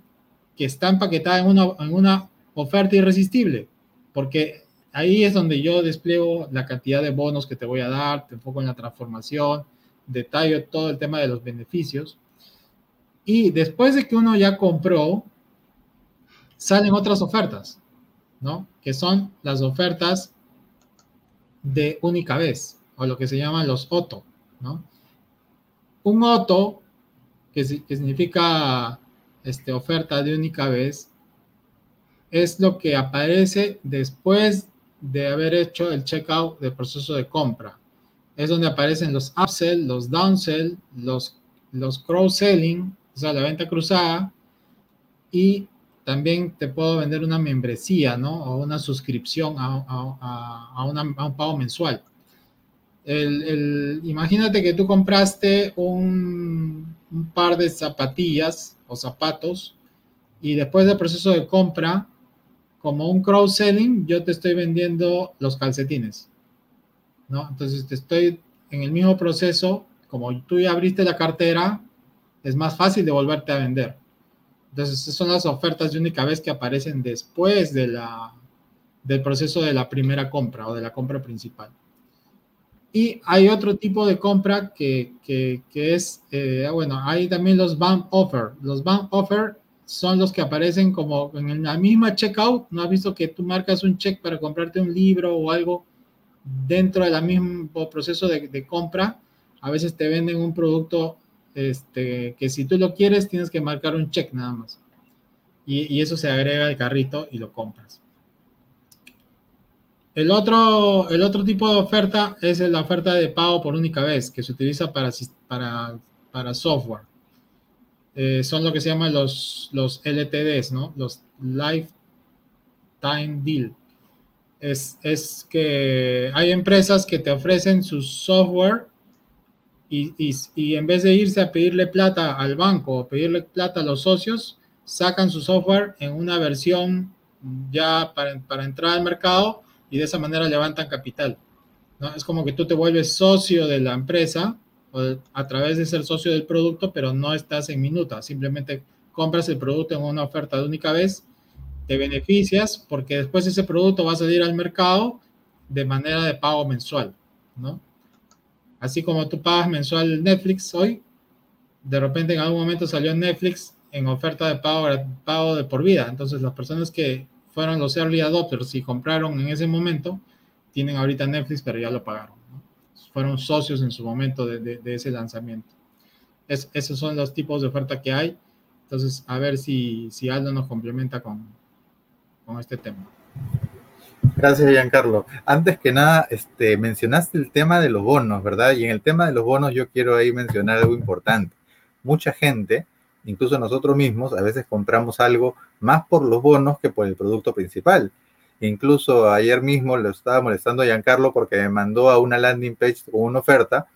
que está empaquetada en una, en una oferta irresistible, porque ahí es donde yo despliego la cantidad de bonos que te voy a dar, te enfoco en la transformación, detallo todo el tema de los beneficios. Y después de que uno ya compró, salen otras ofertas, ¿no? Que son las ofertas de única vez, o lo que se llaman los OTO, ¿no? Un OTO, que, significa este, oferta de única vez, es lo que aparece después de haber hecho el checkout del proceso de compra. Es donde aparecen los upsell, los downsell, los, los cross-selling o sea, la venta cruzada, y también te puedo vender una membresía, ¿no? O una suscripción a, un pago mensual. imagínate que tú compraste un, par de zapatillas o zapatos y después del proceso de compra, como un cross-selling, yo te estoy vendiendo los calcetines, ¿no? Entonces te estoy en el mismo proceso, como tú ya abriste la cartera, es más fácil de volverte a vender. Entonces, son las ofertas de única vez que aparecen después de la, del proceso de la primera compra o de la compra principal. Y hay otro tipo de compra que, que, que es, eh, bueno, hay también los bank offer. Los bank offer son los que aparecen como en la misma checkout. ¿No has visto que tú marcas un check para comprarte un libro o algo dentro del mismo proceso de compra? A veces te venden un producto este, que si tú lo quieres tienes que marcar un check nada más. Y, eso se agrega al carrito y lo compras. El otro, el otro tipo de oferta es la oferta de pago por única vez, que se utiliza para, para, para software. Eh, son lo que se llaman los, los LTDs, ¿no? Los Lifetime Deal. Es, es que hay empresas que te ofrecen su software y, en vez de irse a pedirle plata al banco o pedirle plata a los socios, sacan su software en una versión ya para, entrar al mercado y de esa manera levantan capital. ¿no? Es como que tú te vuelves socio de la empresa a través de ser socio del producto, pero no estás en minuta, simplemente compras el producto en una oferta de única vez, te beneficias porque después ese producto va a salir al mercado de manera de pago mensual, ¿no? Así como tú pagas mensual Netflix hoy, de repente en algún momento salió Netflix en oferta de pago, pago de por vida. Entonces las personas que fueron los early adopters y compraron en ese momento, tienen ahorita Netflix, pero ya lo pagaron. Fueron socios en su momento de, ese lanzamiento. esos son los tipos de oferta que hay. Entonces, a ver si, Aldo nos complementa con este tema. Gracias, Giancarlo. Antes que nada, este, mencionaste el tema de los bonos, ¿verdad? Y en el tema de los bonos yo quiero ahí mencionar algo importante. Mucha gente, incluso nosotros mismos, a veces compramos algo más por los bonos que por el producto principal. Incluso ayer mismo lo estaba molestando a Giancarlo porque me mandó a una landing page con una oferta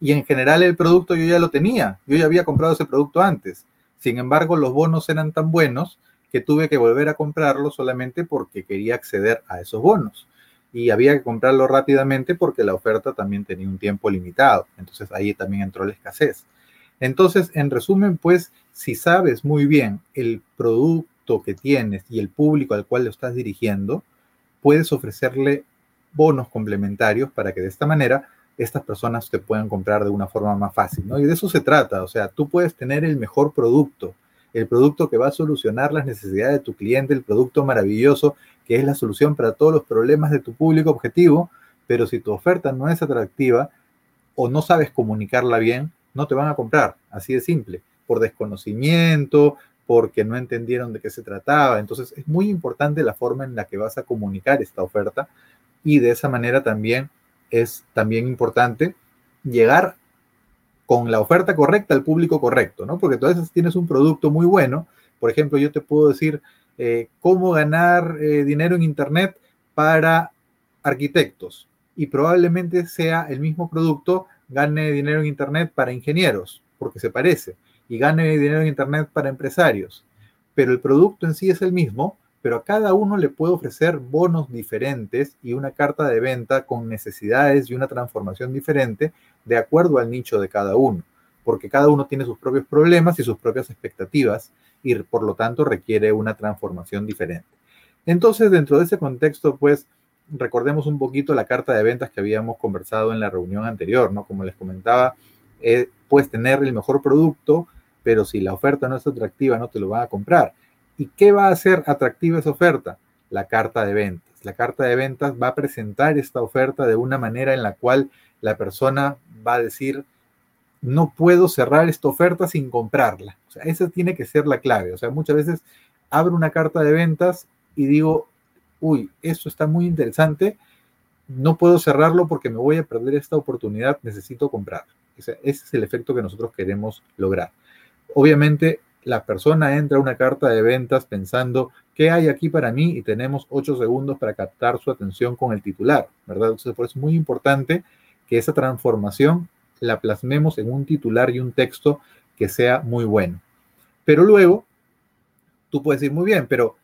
y en general el producto yo ya lo tenía, yo ya había comprado ese producto antes. Sin embargo, los bonos eran tan buenos que tuve que volver a comprarlo solamente porque quería acceder a esos bonos. Y había que comprarlo rápidamente porque la oferta también tenía un tiempo limitado. Entonces ahí también entró la escasez. Entonces, en resumen, pues, si sabes muy bien el producto que tienes y el público al cual lo estás dirigiendo, puedes ofrecerle bonos complementarios para que de esta manera estas personas te puedan comprar de una forma más fácil, ¿no? Y de eso se trata, o sea, tú puedes tener el mejor producto, el producto que va a solucionar las necesidades de tu cliente, el producto maravilloso que es la solución para todos los problemas de tu público objetivo, pero si tu oferta no es atractiva o no sabes comunicarla bien, no te van a comprar, así de simple, por desconocimiento, porque no entendieron de qué se trataba. Entonces es muy importante la forma en la que vas a comunicar esta oferta y de esa manera también es también importante llegar con la oferta correcta al público correcto, ¿no? Porque a veces tienes un producto muy bueno, por ejemplo, yo te puedo decir eh, cómo ganar eh, dinero en Internet para arquitectos y probablemente sea el mismo producto gane dinero en Internet para ingenieros, porque se parece, y gane dinero en Internet para empresarios, pero el producto en sí es el mismo, pero a cada uno le puedo ofrecer bonos diferentes y una carta de venta con necesidades y una transformación diferente de acuerdo al nicho de cada uno, porque cada uno tiene sus propios problemas y sus propias expectativas y por lo tanto requiere una transformación diferente. Entonces, dentro de ese contexto, pues recordemos un poquito la carta de ventas que habíamos conversado en la reunión anterior, ¿no? Como les comentaba, eh, puedes tener el mejor producto, pero si la oferta no es atractiva, no te lo van a comprar. ¿Y qué va a hacer atractiva esa oferta? La carta de ventas. La carta de ventas va a presentar esta oferta de una manera en la cual la persona va a decir, no puedo cerrar esta oferta sin comprarla. O sea, esa tiene que ser la clave. O sea, muchas veces abro una carta de ventas y digo, uy, esto está muy interesante, no puedo cerrarlo porque me voy a perder esta oportunidad, necesito comprarlo. ese es el efecto que nosotros queremos lograr. Obviamente, la persona entra a una carta de ventas pensando, ¿qué hay aquí para mí? Y tenemos ocho segundos para captar su atención con el titular, ¿verdad? Entonces, por eso es muy importante que esa transformación la plasmemos en un titular y un texto que sea muy bueno. Pero luego, tú puedes decir, muy bien, pero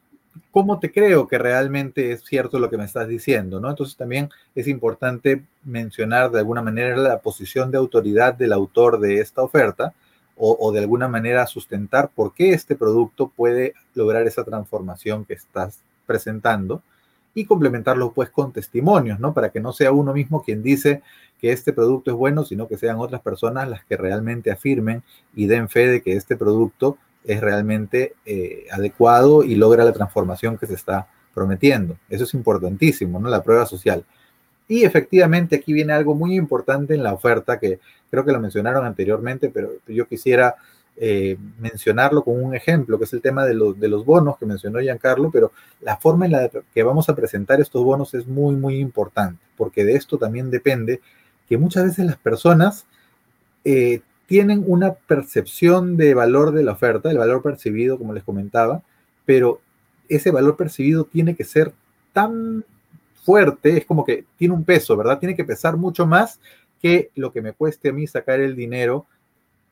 ¿cómo te creo que realmente es cierto lo que me estás diciendo? ¿no? Entonces también es importante mencionar de alguna manera la posición de autoridad del autor de esta oferta, o, de alguna manera sustentar por qué este producto puede lograr esa transformación que estás presentando y complementarlo pues con testimonios, ¿no? Para que no sea uno mismo quien dice que este producto es bueno, sino que sean otras personas las que realmente afirmen y den fe de que este producto es realmente eh, adecuado y logra la transformación que se está prometiendo. Eso es importantísimo, ¿no? La prueba social. Y efectivamente aquí viene algo muy importante en la oferta que creo que lo mencionaron anteriormente, pero yo quisiera eh, mencionarlo con un ejemplo, que es el tema de, de los bonos que mencionó Giancarlo, pero la forma en la que vamos a presentar estos bonos es muy, muy importante, porque de esto también depende que muchas veces las personas eh, tienen una percepción de valor de la oferta, el valor percibido, como les comentaba, pero ese valor percibido tiene que ser tan fuerte, es como que tiene un peso, ¿verdad? Tiene que pesar mucho más que lo que me cueste a mí sacar el dinero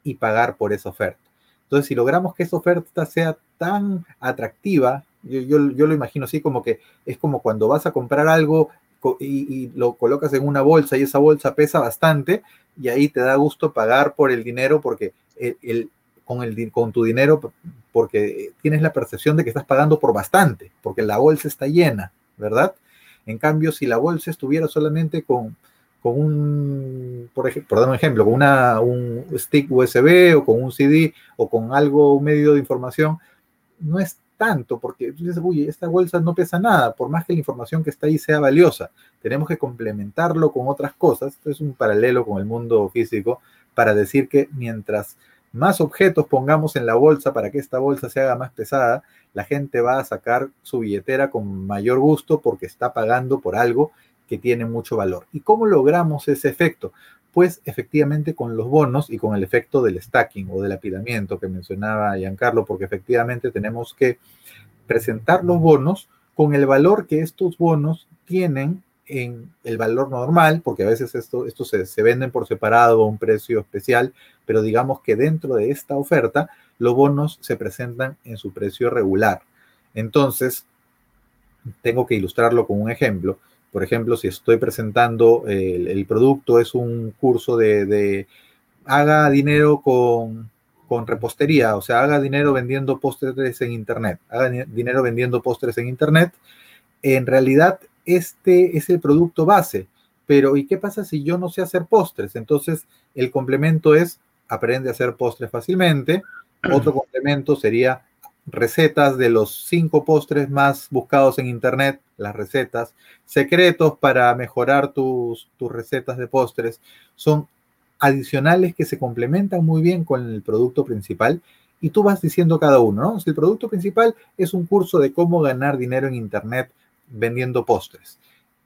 y pagar por esa oferta. Entonces, si logramos que esa oferta sea tan atractiva, yo, yo, lo imagino así como que es como cuando vas a comprar algo y, lo colocas en una bolsa y esa bolsa pesa bastante y ahí te da gusto pagar por el dinero porque el, con, el, con tu dinero porque tienes la percepción de que estás pagando por bastante, porque la bolsa está llena, ¿verdad? En cambio, si la bolsa estuviera solamente con, con un, por, ejemplo, por dar un ejemplo, con una, un stick USB o con un CD o con algo, un medio de información, no es tanto, porque tú dices, uy, esta bolsa no pesa nada, por más que la información que está ahí sea valiosa. Tenemos que complementarlo con otras cosas. Esto es un paralelo con el mundo físico para decir que mientras más objetos pongamos en la bolsa para que esta bolsa se haga más pesada, la gente va a sacar su billetera con mayor gusto porque está pagando por algo que tiene mucho valor. ¿Y cómo logramos ese efecto? Pues efectivamente con los bonos y con el efecto del stacking o del apilamiento que mencionaba Giancarlo, porque efectivamente tenemos que presentar los bonos con el valor que estos bonos tienen en el valor normal, porque a veces esto, esto se, se, venden por separado a un precio especial, pero digamos que dentro de esta oferta los bonos se presentan en su precio regular. Entonces, tengo que ilustrarlo con un ejemplo. Por ejemplo, si estoy presentando el, el producto, es un curso de, de haga dinero con, con repostería, o sea, haga dinero vendiendo postres en Internet, haga dinero vendiendo postres en Internet. En realidad, este es el producto base, pero ¿y qué pasa si yo no sé hacer postres? Entonces, el complemento es aprende a hacer postres fácilmente. Otro complemento sería recetas de los cinco postres más buscados en Internet, las recetas, secretos para mejorar tus, tus recetas de postres. Son adicionales que se complementan muy bien con el producto principal y tú vas diciendo cada uno, ¿no? Si el producto principal es un curso de cómo ganar dinero en Internet vendiendo postres.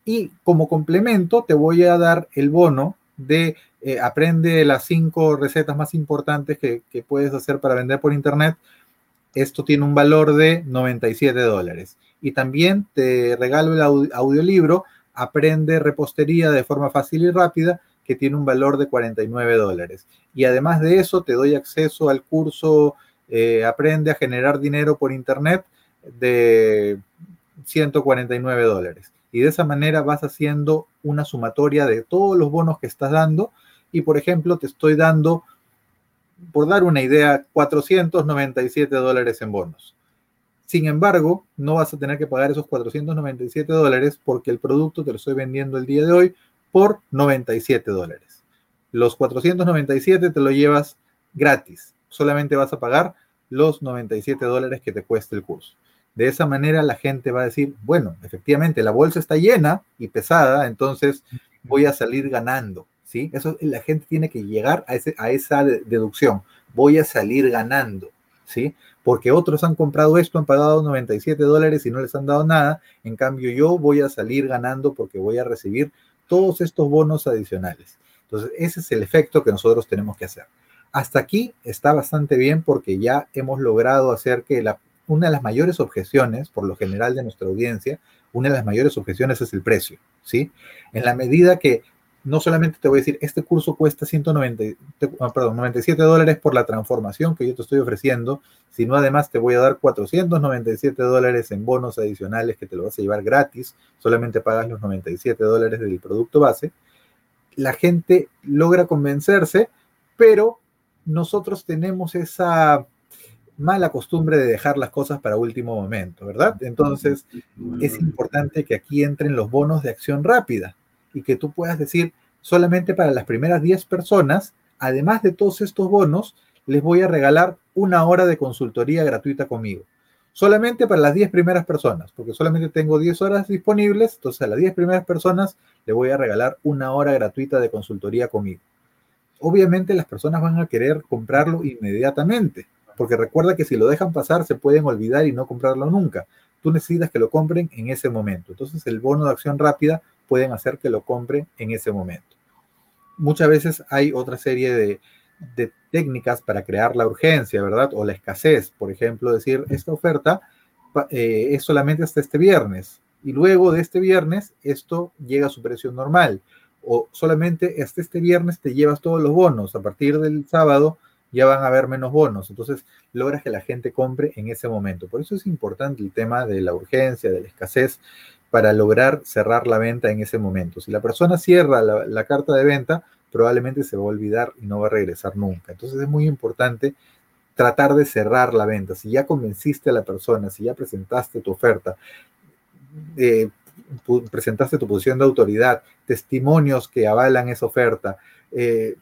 Y como complemento te voy a dar el bono de eh, aprende las cinco recetas más importantes que, puedes hacer para vender por internet. Esto tiene un valor de 97 dólares. Y también te regalo el audio, audiolibro Aprende repostería de forma fácil y rápida, que tiene un valor de 49 dólares. Y además de eso, te doy acceso al curso eh, Aprende a generar dinero por internet de 149 dólares. Y de esa manera vas haciendo una sumatoria de todos los bonos que estás dando. Y por ejemplo, te estoy dando, por dar una idea, 497 dólares en bonos. Sin embargo, no vas a tener que pagar esos 497 dólares porque el producto te lo estoy vendiendo el día de hoy por 97 dólares. Los 497 te lo llevas gratis. Solamente vas a pagar los 97 dólares que te cueste el curso. De esa manera la gente va a decir, bueno, efectivamente la bolsa está llena y pesada, entonces voy a salir ganando, ¿sí? Eso la gente tiene que llegar a, ese, a esa deducción, voy a salir ganando, ¿sí? Porque otros han comprado esto, han pagado 97 dólares y no les han dado nada, en cambio yo voy a salir ganando porque voy a recibir todos estos bonos adicionales. Entonces, ese es el efecto que nosotros tenemos que hacer. Hasta aquí está bastante bien porque ya hemos logrado hacer que la, una de las mayores objeciones, por lo general de nuestra audiencia, una de las mayores objeciones es el precio, ¿sí? En la medida que no solamente te voy a decir, este curso cuesta 190, ah, perdón, 97 dólares por la transformación que yo te estoy ofreciendo, sino además te voy a dar 497 dólares en bonos adicionales que te lo vas a llevar gratis, solamente pagas los 97 dólares del producto base. La gente logra convencerse, pero nosotros tenemos esa mala costumbre de dejar las cosas para último momento, ¿verdad? Entonces, es importante que aquí entren los bonos de acción rápida y que tú puedas decir, solamente para las primeras 10 personas, además de todos estos bonos, les voy a regalar una hora de consultoría gratuita conmigo. Solamente para las 10 primeras personas, porque solamente tengo 10 horas disponibles, entonces a las 10 primeras personas le voy a regalar una hora gratuita de consultoría conmigo. Obviamente las personas van a querer comprarlo inmediatamente, porque recuerda que si lo dejan pasar se pueden olvidar y no comprarlo nunca. Tú necesitas que lo compren en ese momento. Entonces el bono de acción rápida pueden hacer que lo compren en ese momento. Muchas veces hay otra serie de, técnicas para crear la urgencia, ¿verdad? O la escasez. Por ejemplo, decir, esta oferta eh, es solamente hasta este viernes y luego de este viernes esto llega a su precio normal. O solamente hasta este viernes te llevas todos los bonos. A partir del sábado ya van a haber menos bonos. Entonces logras que la gente compre en ese momento. Por eso es importante el tema de la urgencia, de la escasez, para lograr cerrar la venta en ese momento. Si la persona cierra la, carta de venta, probablemente se va a olvidar y no va a regresar nunca. Entonces es muy importante tratar de cerrar la venta. Si ya convenciste a la persona, si ya presentaste tu oferta, eh, presentaste tu posición de autoridad, testimonios que avalan esa oferta, eh,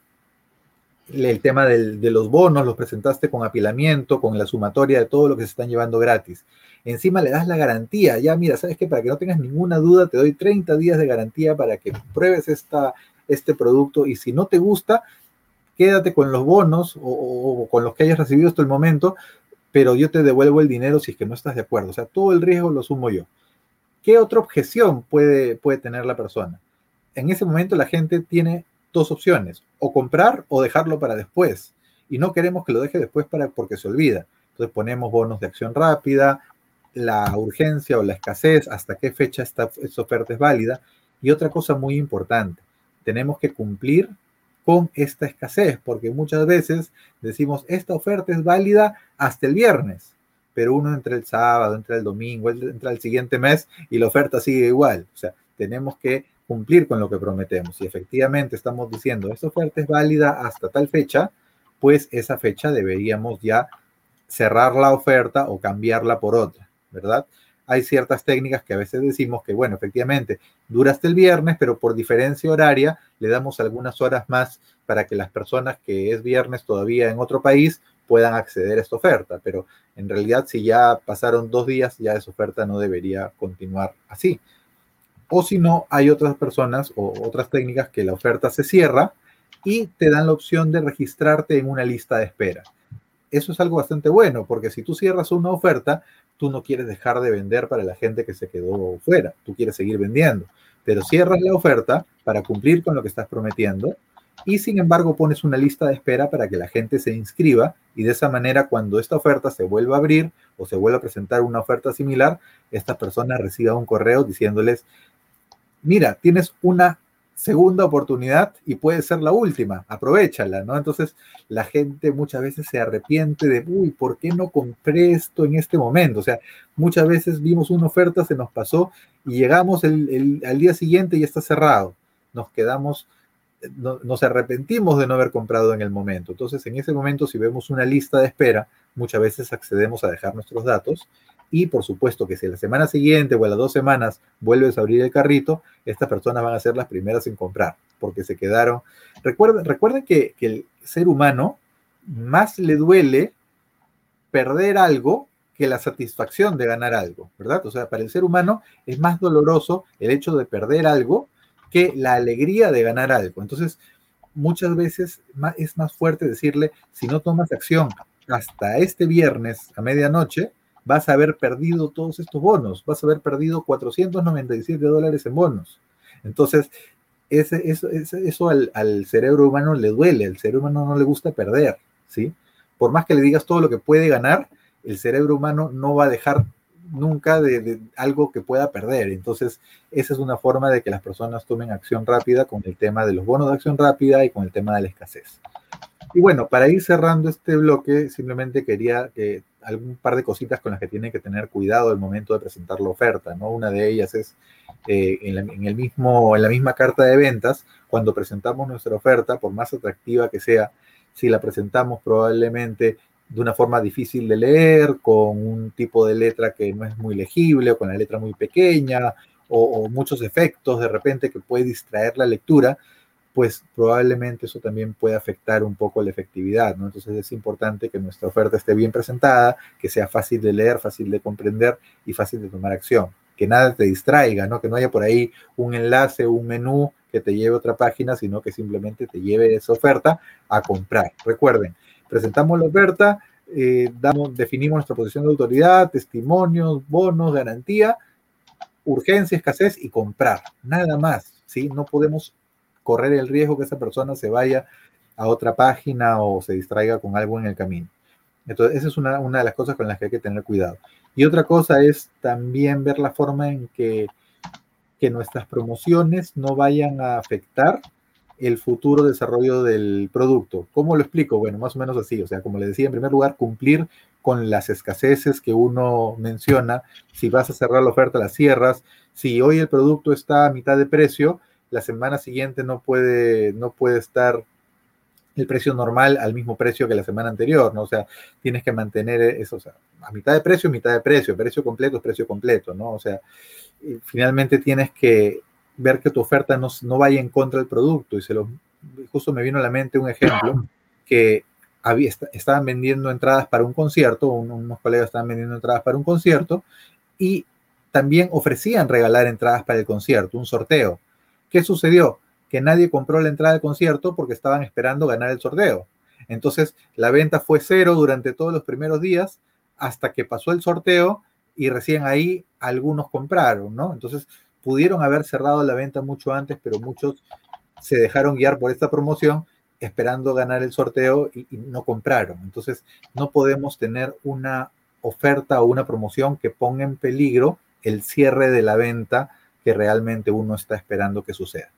el tema del, de los bonos, los presentaste con apilamiento, con la sumatoria de todo lo que se están llevando gratis. Encima le das la garantía, ya mira, sabes que para que no tengas ninguna duda, te doy 30 días de garantía para que pruebes esta, este producto y si no te gusta, quédate con los bonos o, con los que hayas recibido hasta el momento, pero yo te devuelvo el dinero si es que no estás de acuerdo. O sea, todo el riesgo lo sumo yo. ¿Qué otra objeción puede, puede tener la persona? En ese momento la gente tiene dos opciones, o comprar o dejarlo para después. Y no queremos que lo deje después para, porque se olvida. Entonces ponemos bonos de acción rápida, la urgencia o la escasez, hasta qué fecha esta, esta oferta es válida. Y otra cosa muy importante, tenemos que cumplir con esta escasez, porque muchas veces decimos, esta oferta es válida hasta el viernes, pero uno entra el sábado, entra el domingo, entra el siguiente mes y la oferta sigue igual. O sea, tenemos que cumplir con lo que prometemos. Y efectivamente estamos diciendo, esta oferta es válida hasta tal fecha, pues esa fecha deberíamos ya cerrar la oferta o cambiarla por otra, ¿verdad? hay ciertas técnicas que a veces decimos que, bueno, efectivamente, dura hasta el viernes, pero por diferencia horaria le damos algunas horas más para que las personas que es viernes todavía en otro país puedan acceder a esta oferta. Pero en realidad, si ya pasaron dos días, ya esa oferta no debería continuar así. O si no, hay otras personas o otras técnicas que la oferta se cierra y te dan la opción de registrarte en una lista de espera. Eso es algo bastante bueno, porque si tú cierras una oferta, tú no quieres dejar de vender para la gente que se quedó fuera, tú quieres seguir vendiendo, pero cierras la oferta para cumplir con lo que estás prometiendo y sin embargo pones una lista de espera para que la gente se inscriba y de esa manera cuando esta oferta se vuelva a abrir o se vuelva a presentar una oferta similar, esta persona reciba un correo diciéndoles, mira, tienes una segunda oportunidad y puede ser la última, aprovechala, ¿no? Entonces la gente muchas veces se arrepiente de, uy, ¿por qué no compré esto en este momento? O sea, muchas veces vimos una oferta, se nos pasó y llegamos el, al día siguiente y está cerrado. Nos quedamos, nos arrepentimos de no haber comprado en el momento. Entonces, en ese momento, si vemos una lista de espera, muchas veces accedemos a dejar nuestros datos y por supuesto que si la semana siguiente o a las dos semanas vuelves a abrir el carrito, estas personas van a ser las primeras en comprar, porque se quedaron. Recuerden, recuerden que, que el ser humano más le duele perder algo que la satisfacción de ganar algo, ¿verdad? O sea, para el ser humano es más doloroso el hecho de perder algo que la alegría de ganar algo. Entonces, muchas veces es más fuerte decirle, si no tomas acción hasta este viernes a medianoche, vas a haber perdido todos estos bonos, vas a haber perdido 497 dólares en bonos. Entonces, ese, eso, eso al, cerebro humano le duele, al cerebro humano no le gusta perder, ¿sí? Por más que le digas todo lo que puede ganar, el cerebro humano no va a dejar nunca de, algo que pueda perder. Entonces, esa es una forma de que las personas tomen acción rápida con el tema de los bonos de acción rápida y con el tema de la escasez. Y bueno, para ir cerrando este bloque, simplemente quería que algún par de cositas con las que tienen que tener cuidado al momento de presentar la oferta, ¿no? Una de ellas es eh, en, la, el mismo, en la misma carta de ventas, cuando presentamos nuestra oferta, por más atractiva que sea, si la presentamos probablemente de una forma difícil de leer, con un tipo de letra que no es muy legible, o con la letra muy pequeña, o muchos efectos de repente que puede distraer la lectura, pues probablemente eso también puede afectar un poco la efectividad, ¿no? Entonces es importante que nuestra oferta esté bien presentada, que sea fácil de leer, fácil de comprender y fácil de tomar acción. Que nada te distraiga, ¿no? Que no haya por ahí un enlace, un menú que te lleve a otra página, sino que simplemente te lleve esa oferta a comprar. Recuerden, presentamos la oferta, eh, damos, definimos nuestra posición de autoridad, testimonios, bonos, garantía, urgencia, escasez y comprar. Nada más, ¿sí? No podemos correr el riesgo que esa persona se vaya a otra página o se distraiga con algo en el camino. Entonces, esa es una, una de las cosas con las que hay que tener cuidado. Y otra cosa es también ver la forma en que, que nuestras promociones no vayan a afectar el futuro desarrollo del producto. ¿Cómo lo explico? Bueno, más o menos así. O sea, como le decía, en primer lugar, cumplir con las escaseces que uno menciona. Si vas a cerrar la oferta, la cierras. Si hoy el producto está a mitad de precio, la semana siguiente no puede, no puede estar el precio normal al mismo precio que la semana anterior, ¿no? O sea, tienes que mantener eso, o sea, a mitad de precio, mitad de precio, precio completo es precio completo, ¿no? O sea, finalmente tienes que ver que tu oferta no, no vaya en contra del producto y se lo, justo me vino a la mente un ejemplo que había, estaban vendiendo entradas para un concierto, unos colegas estaban vendiendo entradas para un concierto y también ofrecían regalar entradas para el concierto, un sorteo. ¿Qué sucedió? que nadie compró la entrada al concierto porque estaban esperando ganar el sorteo. Entonces, la venta fue cero durante todos los primeros días hasta que pasó el sorteo y recién ahí algunos compraron, ¿no? Entonces, pudieron haber cerrado la venta mucho antes, pero muchos se dejaron guiar por esta promoción esperando ganar el sorteo y, no compraron. Entonces, no podemos tener una oferta o una promoción que ponga en peligro el cierre de la venta que realmente uno está esperando que suceda.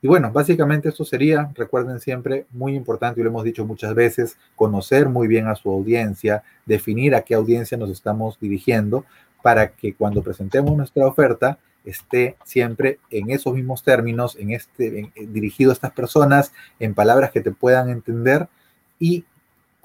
Y bueno, básicamente esto sería, recuerden siempre, muy importante, y lo hemos dicho muchas veces, conocer muy bien a su audiencia, definir a qué audiencia nos estamos dirigiendo para que cuando presentemos nuestra oferta esté siempre en esos mismos términos, en este, dirigido a estas personas, en palabras que te puedan entender y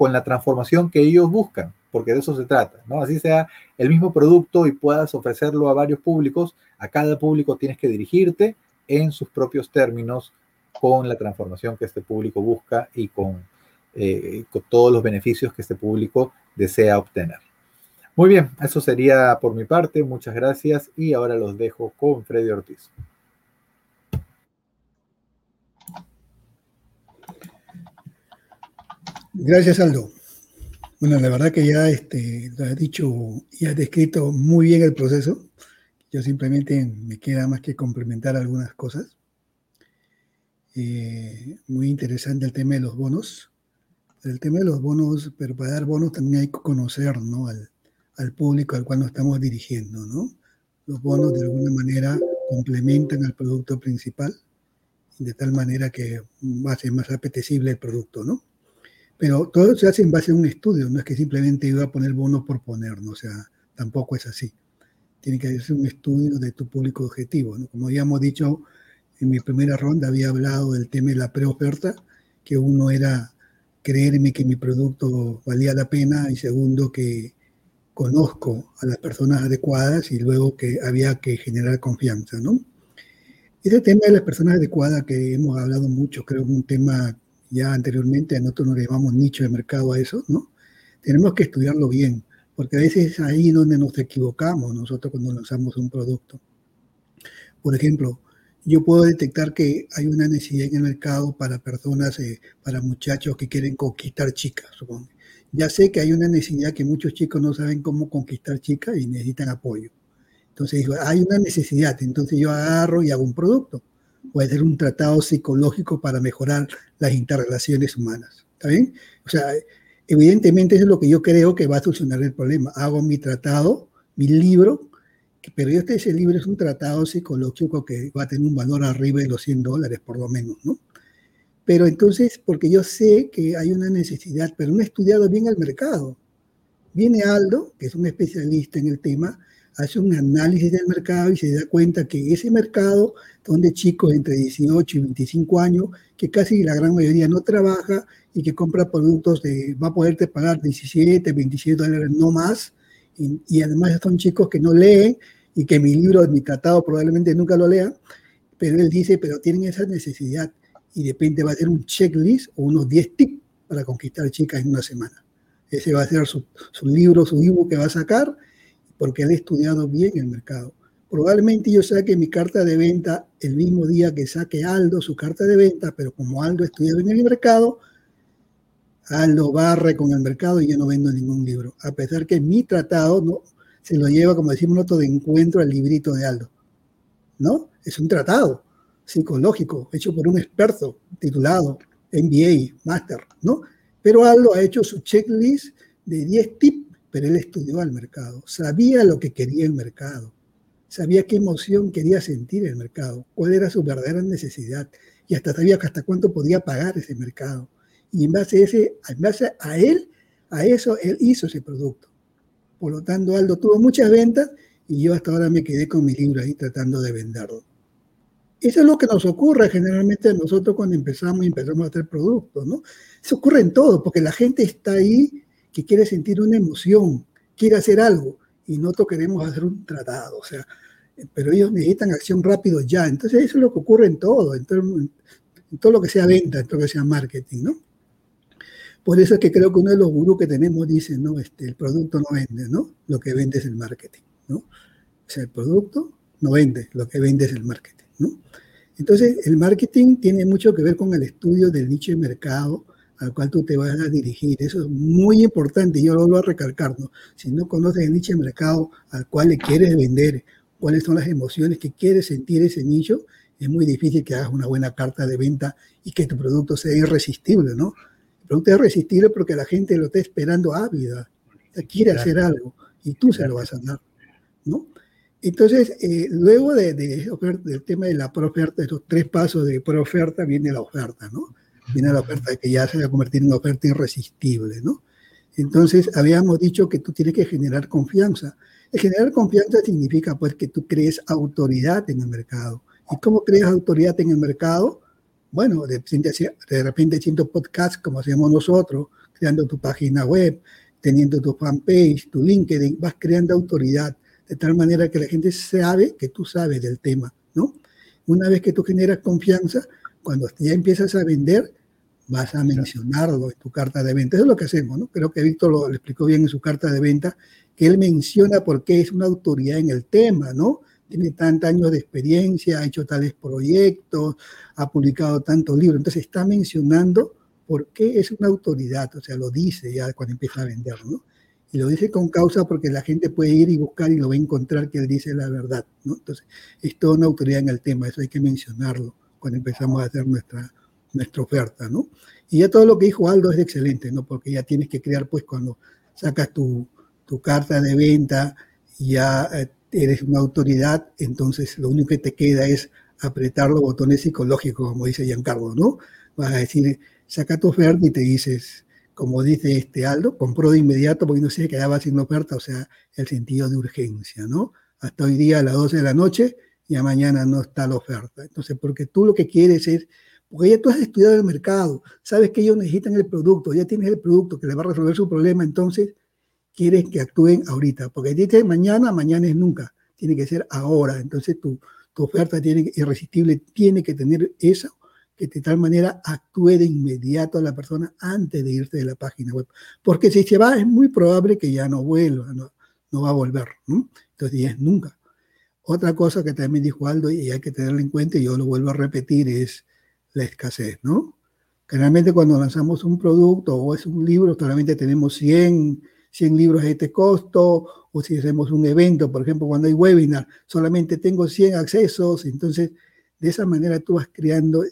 con la transformación que ellos buscan, porque de eso se trata, ¿no? Así sea el mismo producto y puedas ofrecerlo a varios públicos, a cada público tienes que dirigirte en sus propios términos con la transformación que este público busca y con, eh, con todos los beneficios que este público desea obtener. Muy bien, eso sería por mi parte. Muchas gracias y ahora los dejo con Freddy Ortiz. Gracias, Aldo. Bueno, la verdad que ya este, has dicho y has descrito muy bien el proceso. Yo simplemente me queda más que complementar algunas cosas. Eh, muy interesante el tema de los bonos. El tema de los bonos, pero para dar bonos también hay que conocer ¿no? al, público al cual nos estamos dirigiendo. ¿no? Los bonos de alguna manera complementan al producto principal de tal manera que ser más apetecible el producto, ¿no? Pero todo se hace en base a un estudio, no es que simplemente iba a poner bonos por poner, ¿no? o sea, tampoco es así tiene que hacer un estudio de tu público objetivo. Como ya hemos dicho en mi primera ronda, había hablado del tema de la preoferta, que uno era creerme que mi producto valía la pena y segundo que conozco a las personas adecuadas y luego que había que generar confianza, ¿no? Ese tema de las personas adecuadas que hemos hablado mucho, creo que un tema ya anteriormente, nosotros nos llamamos nicho de mercado a eso, ¿no? Tenemos que estudiarlo bien porque a veces es ahí donde nos equivocamos nosotros cuando lanzamos un producto. Por ejemplo, yo puedo detectar que hay una necesidad en el mercado para personas, eh, para muchachos que quieren conquistar chicas, supongo. Ya sé que hay una necesidad que muchos chicos no saben cómo conquistar chicas y necesitan apoyo. Entonces digo, hay una necesidad, entonces yo agarro y hago un producto. Puede ser un tratado psicológico para mejorar las interrelaciones humanas. ¿Está bien? O sea, Evidentemente es lo que yo creo que va a solucionar el problema. Hago mi tratado, mi libro, pero este ese libro es un tratado psicológico que va a tener un valor arriba de los 100 dólares por lo menos, ¿no? Pero entonces, porque yo sé que hay una necesidad, pero no he estudiado bien el mercado. Viene Aldo, que es un especialista en el tema, hace un análisis del mercado y se da cuenta que ese mercado, donde chicos entre 18 y 25 años, que casi la gran mayoría no trabaja y que compra productos de, va a poderte pagar 17, 27 dólares, no más, y, y además son chicos que no leen y que mi libro, mi tratado probablemente nunca lo lean, pero él dice, pero tienen esa necesidad y de repente va a ser un checklist o unos 10 tips para conquistar chicas en una semana. Ese va a ser su, su libro, su ebook que va a sacar porque he estudiado bien el mercado. Probablemente yo saque mi carta de venta el mismo día que saque Aldo su carta de venta, pero como Aldo estudia bien el mercado, Aldo barre con el mercado y yo no vendo ningún libro. A pesar que mi tratado no, se lo lleva, como decimos nosotros, de encuentro al librito de Aldo. ¿No? Es un tratado psicológico hecho por un experto titulado MBA, Master, ¿no? Pero Aldo ha hecho su checklist de 10 tips pero él estudió al mercado, sabía lo que quería el mercado, sabía qué emoción quería sentir el mercado, cuál era su verdadera necesidad y hasta sabía hasta cuánto podía pagar ese mercado. Y en base a, ese, a él, a eso, él hizo ese producto. Por lo tanto, Aldo tuvo muchas ventas y yo hasta ahora me quedé con mi libro ahí tratando de venderlo. Eso es lo que nos ocurre generalmente a nosotros cuando empezamos y empezamos a hacer productos, ¿no? Eso ocurre en todo, porque la gente está ahí que quiere sentir una emoción, quiere hacer algo, y nosotros queremos hacer un tratado, o sea, pero ellos necesitan acción rápido ya. Entonces eso es lo que ocurre en todo, en todo, lo que sea venta, en todo lo que sea marketing, ¿no? Por eso es que creo que uno de los gurús que tenemos dice, no, este, el producto no vende, ¿no? Lo que vende es el marketing, ¿no? O sea, el producto no vende, lo que vende es el marketing, ¿no? Entonces, el marketing tiene mucho que ver con el estudio del nicho de mercado al cual tú te vas a dirigir. Eso es muy importante, yo lo voy a recalcar. ¿no? Si no conoces el nicho de mercado al cual le quieres vender, cuáles son las emociones que quiere sentir ese nicho, es muy difícil que hagas una buena carta de venta y que tu producto sea irresistible, ¿no? El producto es irresistible porque la gente lo está esperando ávida, quiere hacer algo y tú se lo vas a dar, ¿no? Entonces, eh, luego de, del tema de la proferta, de esos tres pasos de proferta, viene la oferta, ¿no? Viene la oferta que ya se va a convertir en una oferta irresistible, ¿no? Entonces, habíamos dicho que tú tienes que generar confianza. El generar confianza significa, pues, que tú crees autoridad en el mercado. ¿Y cómo creas autoridad en el mercado? Bueno, de, de repente haciendo podcast como hacemos nosotros, creando tu página web, teniendo tu fanpage, tu LinkedIn, vas creando autoridad de tal manera que la gente sabe que tú sabes del tema, ¿no? Una vez que tú generas confianza, cuando ya empiezas a vender, vas a mencionarlo en tu carta de venta. Eso es lo que hacemos, ¿no? Creo que Víctor lo, explicó bien en su carta de venta, que él menciona por qué es una autoridad en el tema, ¿no? Tiene tantos años de experiencia, ha hecho tales proyectos, ha publicado tantos libros. Entonces está mencionando por qué es una autoridad, o sea, lo dice ya cuando empieza a vender, ¿no? Y lo dice con causa porque la gente puede ir y buscar y lo va a encontrar que él dice la verdad, ¿no? Entonces, es toda una autoridad en el tema, eso hay que mencionarlo cuando empezamos a hacer nuestra, nuestra oferta, ¿no? Y ya todo lo que dijo Aldo es excelente, ¿no? Porque ya tienes que crear, pues, cuando sacas tu, tu carta de venta, ya eh, eres una autoridad, entonces lo único que te queda es apretar los botones psicológicos, como dice Giancarlo, ¿no? Vas a decir, saca tu oferta y te dices, como dice este Aldo, compró de inmediato porque no se quedaba sin oferta, o sea, el sentido de urgencia, ¿no? Hasta hoy día a las 12 de la noche y a mañana no está la oferta. Entonces, porque tú lo que quieres es, porque ya tú has estudiado el mercado, sabes que ellos necesitan el producto, ya tienes el producto que le va a resolver su problema, entonces quieres que actúen ahorita, porque dices mañana, mañana es nunca, tiene que ser ahora, entonces tu, tu oferta tiene, irresistible tiene que tener eso que de tal manera actúe de inmediato a la persona antes de irse de la página web. Porque si se va, es muy probable que ya no vuelva, no, no va a volver. ¿no? Entonces, y es nunca. Otra cosa que también dijo Aldo y hay que tenerlo en cuenta, y yo lo vuelvo a repetir, es la escasez, ¿no? Generalmente cuando lanzamos un producto o es un libro, solamente tenemos 100, 100 libros a este costo, o si hacemos un evento, por ejemplo, cuando hay webinar, solamente tengo 100 accesos, entonces de esa manera tú vas creando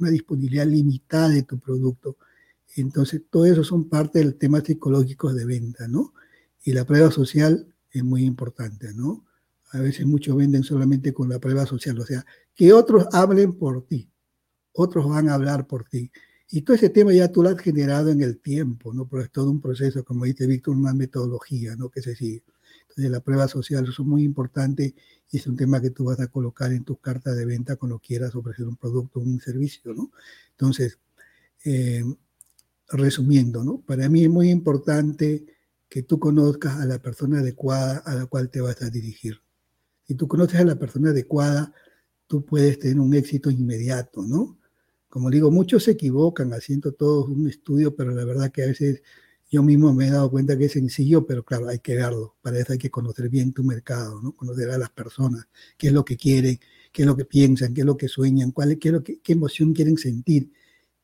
una disponibilidad limitada de tu producto. Entonces, todo eso son parte del tema psicológico de venta, ¿no? Y la prueba social es muy importante, ¿no? A veces muchos venden solamente con la prueba social, o sea, que otros hablen por ti, otros van a hablar por ti. Y todo ese tema ya tú lo has generado en el tiempo, ¿no? Pero es todo un proceso, como dice Víctor, una metodología, ¿no? Que se sigue. Entonces, la prueba social es muy importante y es un tema que tú vas a colocar en tus cartas de venta cuando quieras ofrecer un producto o un servicio, ¿no? Entonces, eh, resumiendo, ¿no? Para mí es muy importante que tú conozcas a la persona adecuada a la cual te vas a dirigir. Si tú conoces a la persona adecuada, tú puedes tener un éxito inmediato, ¿no? Como digo, muchos se equivocan haciendo todo un estudio, pero la verdad que a veces yo mismo me he dado cuenta que es sencillo, pero claro, hay que verlo. Para eso hay que conocer bien tu mercado, ¿no? Conocer a las personas, qué es lo que quieren, qué es lo que piensan, qué es lo que sueñan, cuál, qué, es lo que, qué emoción quieren sentir,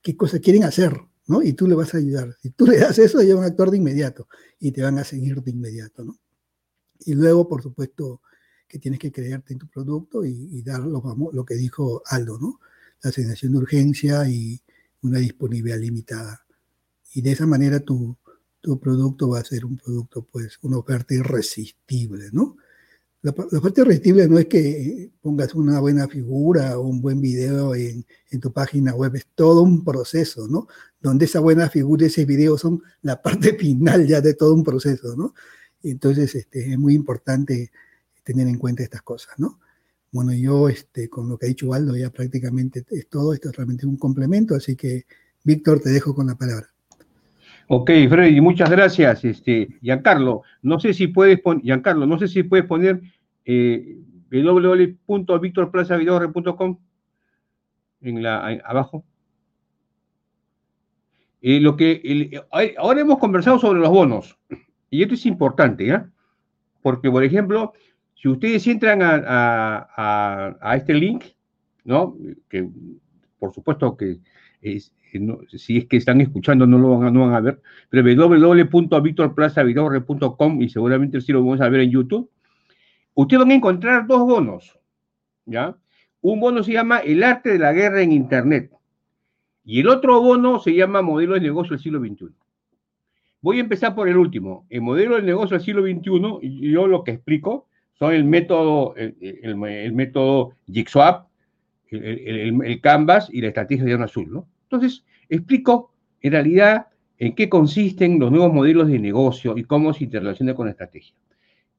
qué cosas quieren hacer, ¿no? Y tú le vas a ayudar. Si tú le das eso, ellos van a actuar de inmediato y te van a seguir de inmediato, ¿no? Y luego, por supuesto, que tienes que creerte en tu producto y, y dar lo, lo que dijo Aldo, ¿no? La sensación de urgencia y una disponibilidad limitada. Y de esa manera tú tu producto va a ser un producto, pues, una oferta irresistible, ¿no? La, oferta irresistible no es que pongas una buena figura o un buen video en, en, tu página web, es todo un proceso, ¿no? Donde esa buena figura y ese video son la parte final ya de todo un proceso, ¿no? Entonces, este, es muy importante tener en cuenta estas cosas, ¿no? Bueno, yo este, con lo que ha dicho Waldo ya prácticamente es todo, esto es realmente un complemento, así que Víctor, te dejo con la palabra. Ok, Freddy, muchas gracias, este, Giancarlo. No sé si puedes Giancarlo, no sé si puedes poner eh, en la abajo. Eh, lo que ahora hemos conversado sobre los bonos y esto es importante, ¿ya? Porque, por ejemplo, si ustedes entran a, a este link, ¿no? Que por supuesto que si es que están escuchando no lo van a, no van a ver, pero www.victorplazavidorre.com y seguramente sí lo vamos a ver en YouTube. Ustedes van a encontrar dos bonos, ¿ya? Un bono se llama El arte de la guerra en Internet y el otro bono se llama Modelo de negocio del siglo XXI. Voy a empezar por el último. El modelo de negocio del siglo XXI, yo lo que explico son el método, el, método Jigsaw, el, Canvas y la estrategia de Azul, ¿no? Entonces, explico en realidad en qué consisten los nuevos modelos de negocio y cómo se interrelaciona con la estrategia.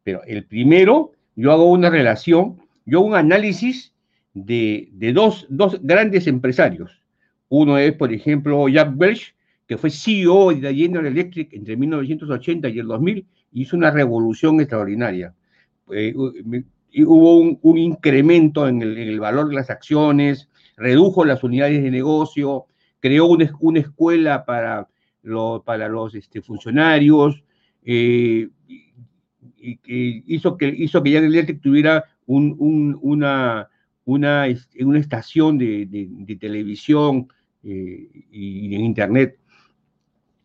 Pero el primero, yo hago una relación, yo hago un análisis de, dos, dos, grandes empresarios. Uno es, por ejemplo, Jack Welch, que fue CEO de General Electric entre 1980 y el 2000, hizo una revolución extraordinaria. Eh, hubo un, incremento en el, valor de las acciones, redujo las unidades de negocio, creó una, escuela para, para los este, funcionarios, eh, y, hizo, que, hizo que General Electric tuviera una, una, una estación de, televisión eh, y en Internet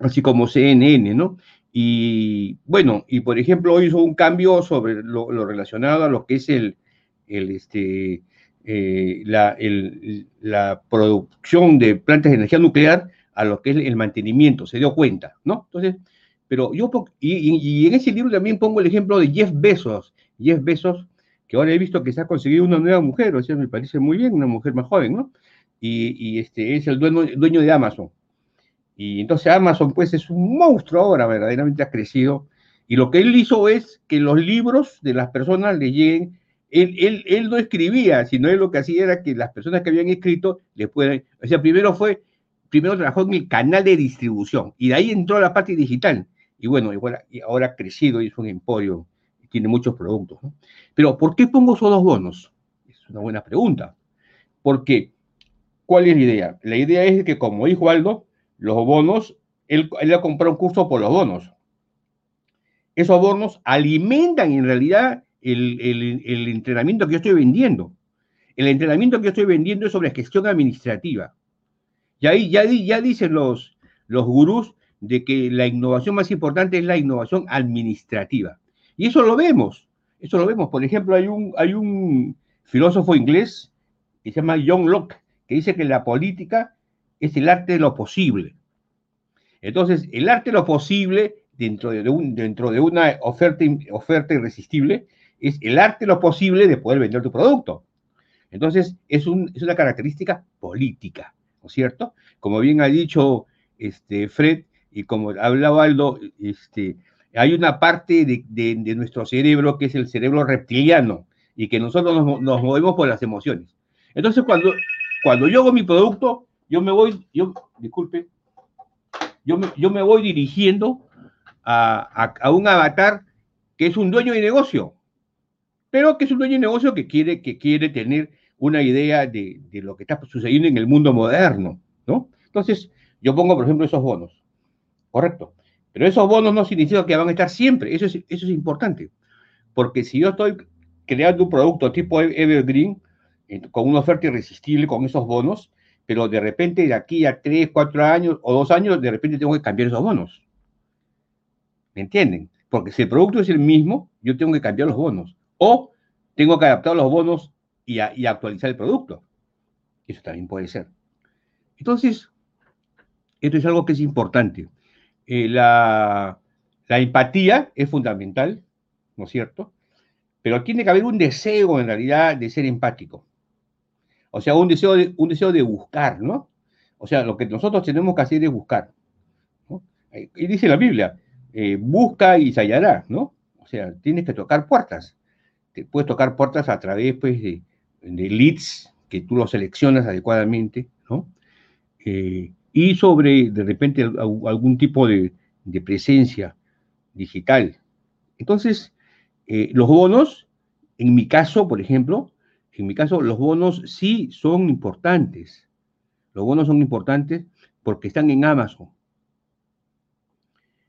así como CNN, ¿no? Y bueno, y por ejemplo, hizo un cambio sobre lo, relacionado a lo que es el, el este, eh, la, la, producción de plantas de energía nuclear a lo que es el mantenimiento, se dio cuenta, ¿no? Entonces, pero yo, y, y, en ese libro también pongo el ejemplo de Jeff Bezos, Jeff Bezos, que ahora he visto que se ha conseguido una nueva mujer, o sea, me parece muy bien, una mujer más joven, ¿no? Y, y este, es el dueño, dueño de Amazon. Y entonces Amazon pues es un monstruo ahora, verdaderamente ha crecido. Y lo que él hizo es que los libros de las personas le lleguen. Él, él, no escribía, sino él lo que hacía era que las personas que habían escrito le pueden... O sea, primero fue, primero trabajó en el canal de distribución y de ahí entró la parte digital. Y bueno, y ahora ha crecido y es un emporio, tiene muchos productos. Pero ¿por qué pongo esos dos bonos? Es una buena pregunta. Porque, ¿cuál es la idea? La idea es que, como dijo Aldo, los bonos, él, él a comprar un curso por los bonos. Esos bonos alimentan en realidad el, entrenamiento que yo estoy vendiendo. El entrenamiento que yo estoy vendiendo es sobre gestión administrativa. Y ahí ya, ya dicen los, los gurús de que la innovación más importante es la innovación administrativa. Y eso lo vemos, eso lo vemos. Por ejemplo, hay un, hay un filósofo inglés que se llama John Locke, que dice que la política es el arte de lo posible. Entonces, el arte de lo posible dentro de, un, dentro de una oferta, oferta irresistible es el arte de lo posible de poder vender tu producto. Entonces, es, una característica política, ¿no es cierto? Como bien ha dicho este, Fred y como hablaba Aldo, este, hay una parte de, nuestro cerebro que es el cerebro reptiliano y que nosotros nos, nos movemos por las emociones. Entonces, cuando, cuando yo hago mi producto, yo me voy, yo, disculpe, yo me, yo me voy dirigiendo a, un avatar que es un dueño de negocio, pero que es un dueño de negocio que quiere, que quiere tener una idea de, lo que está sucediendo en el mundo moderno, ¿no? Entonces, yo pongo, por ejemplo, esos bonos, correcto, pero esos bonos no significa que van a estar siempre, eso es, eso es importante, porque si yo estoy creando un producto tipo Evergreen, eh, con una oferta irresistible con esos bonos, pero de repente de aquí a tres, cuatro años o dos años, de repente tengo que cambiar esos bonos. ¿Me entienden? Porque si el producto es el mismo, yo tengo que cambiar los bonos. O tengo que adaptar los bonos y, actualizar el producto. Eso también puede ser. Entonces, esto es algo que es importante. Eh, la, la empatía es fundamental, ¿no es cierto? Pero tiene que haber un deseo en realidad de ser empático. O sea, un deseo de, un deseo de buscar, ¿no? O sea, lo que nosotros tenemos que hacer es buscar. ¿no? Y dice la Biblia, eh, busca y se ¿no? O sea, tienes que tocar puertas. Te puedes tocar puertas a través pues, de, leads que tú los seleccionas adecuadamente, ¿no? Eh, y sobre, de repente, algún tipo de, presencia digital. Entonces, eh, los bonos, en mi caso, por ejemplo, en mi caso, los bonos sí son importantes. Los bonos son importantes porque están en Amazon.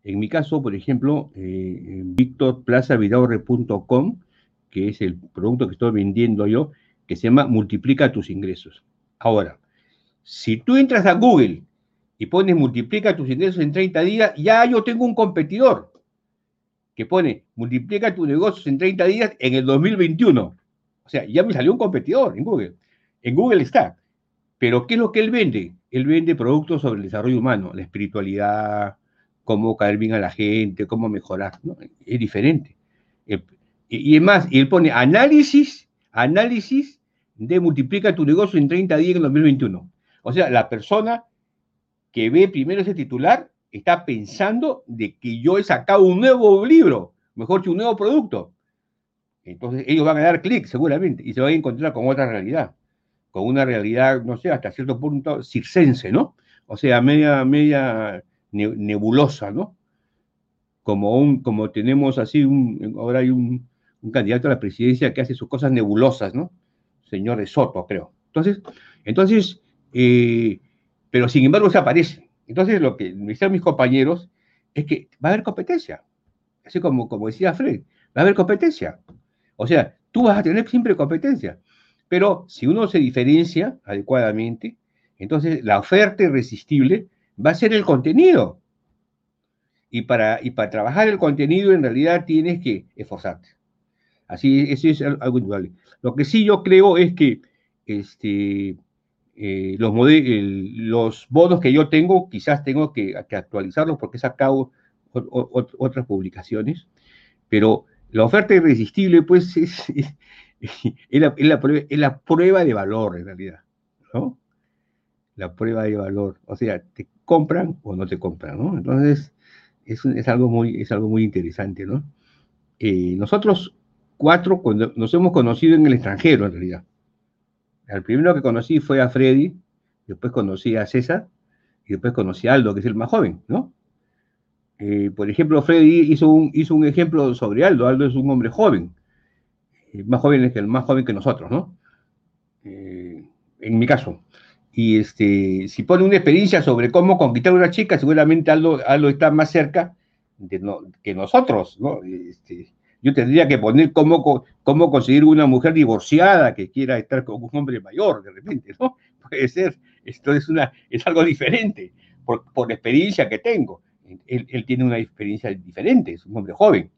En mi caso, por ejemplo, eh, victorplazavidaurre.com, que es el producto que estoy vendiendo yo, que se llama multiplica tus ingresos. Ahora, si tú entras a Google y pones multiplica tus ingresos en 30 días, ya yo tengo un competidor que pone multiplica tus negocios en 30 días en el 2021. O sea, ya me salió un competidor en Google. En Google está. Pero ¿qué es lo que él vende? Él vende productos sobre el desarrollo humano, la espiritualidad, cómo caer bien a la gente, cómo mejorar. Es diferente. Y, es más, él pone análisis, análisis de multiplica tu negocio en 30 días en 2021. O sea, la persona que ve primero ese titular está pensando de que yo he sacado un nuevo libro, mejor que un nuevo producto. Entonces ellos van a dar clic seguramente y se van a encontrar con otra realidad, con una realidad, no sé, hasta cierto punto circense, ¿no? O sea, media, media nebulosa, ¿no? Como, un, como tenemos así, un, ahora hay un, candidato a la presidencia que hace sus cosas nebulosas, ¿no? Señor de Soto, creo. Entonces, entonces eh, pero sin embargo se aparece. Entonces, lo que me dicen mis compañeros es que va a haber competencia. Así como, como decía Fred, va a haber competencia. O sea, tú vas a tener siempre competencia. Pero si uno se diferencia adecuadamente, entonces la oferta irresistible va a ser el contenido. Y para, y para trabajar el contenido, en realidad tienes que esforzarte. Así, eso es algo indudable. Lo que sí yo creo es que este, eh, los, los bonos que yo tengo, quizás tengo que, actualizarlos porque he otras publicaciones, pero la oferta irresistible, pues, es, la, prueba, de valor, en realidad, ¿no? La prueba de valor. O sea, te compran o no te compran, ¿no? Entonces, es, algo, muy, es algo muy interesante, ¿no? Eh, nosotros cuatro cuando nos hemos conocido en el extranjero, en realidad. El primero que conocí fue a Freddy, después conocí a César, y después conocí a Aldo, que es el más joven, ¿no? Eh, por ejemplo, Freddy hizo un, hizo un ejemplo sobre Aldo. Aldo es un hombre joven, eh, más joven que más joven que nosotros, ¿no? Eh, en mi caso. Y este, si pone una experiencia sobre cómo conquistar a una chica, seguramente Aldo, Aldo está más cerca de que nosotros, ¿no? Este, yo tendría que poner cómo, cómo conseguir una mujer divorciada que quiera estar con un hombre mayor, de repente, ¿no? Puede ser, esto es, una, es algo diferente, por, por la experiencia que tengo. Él, él, tiene una experiencia diferente, es un hombre joven,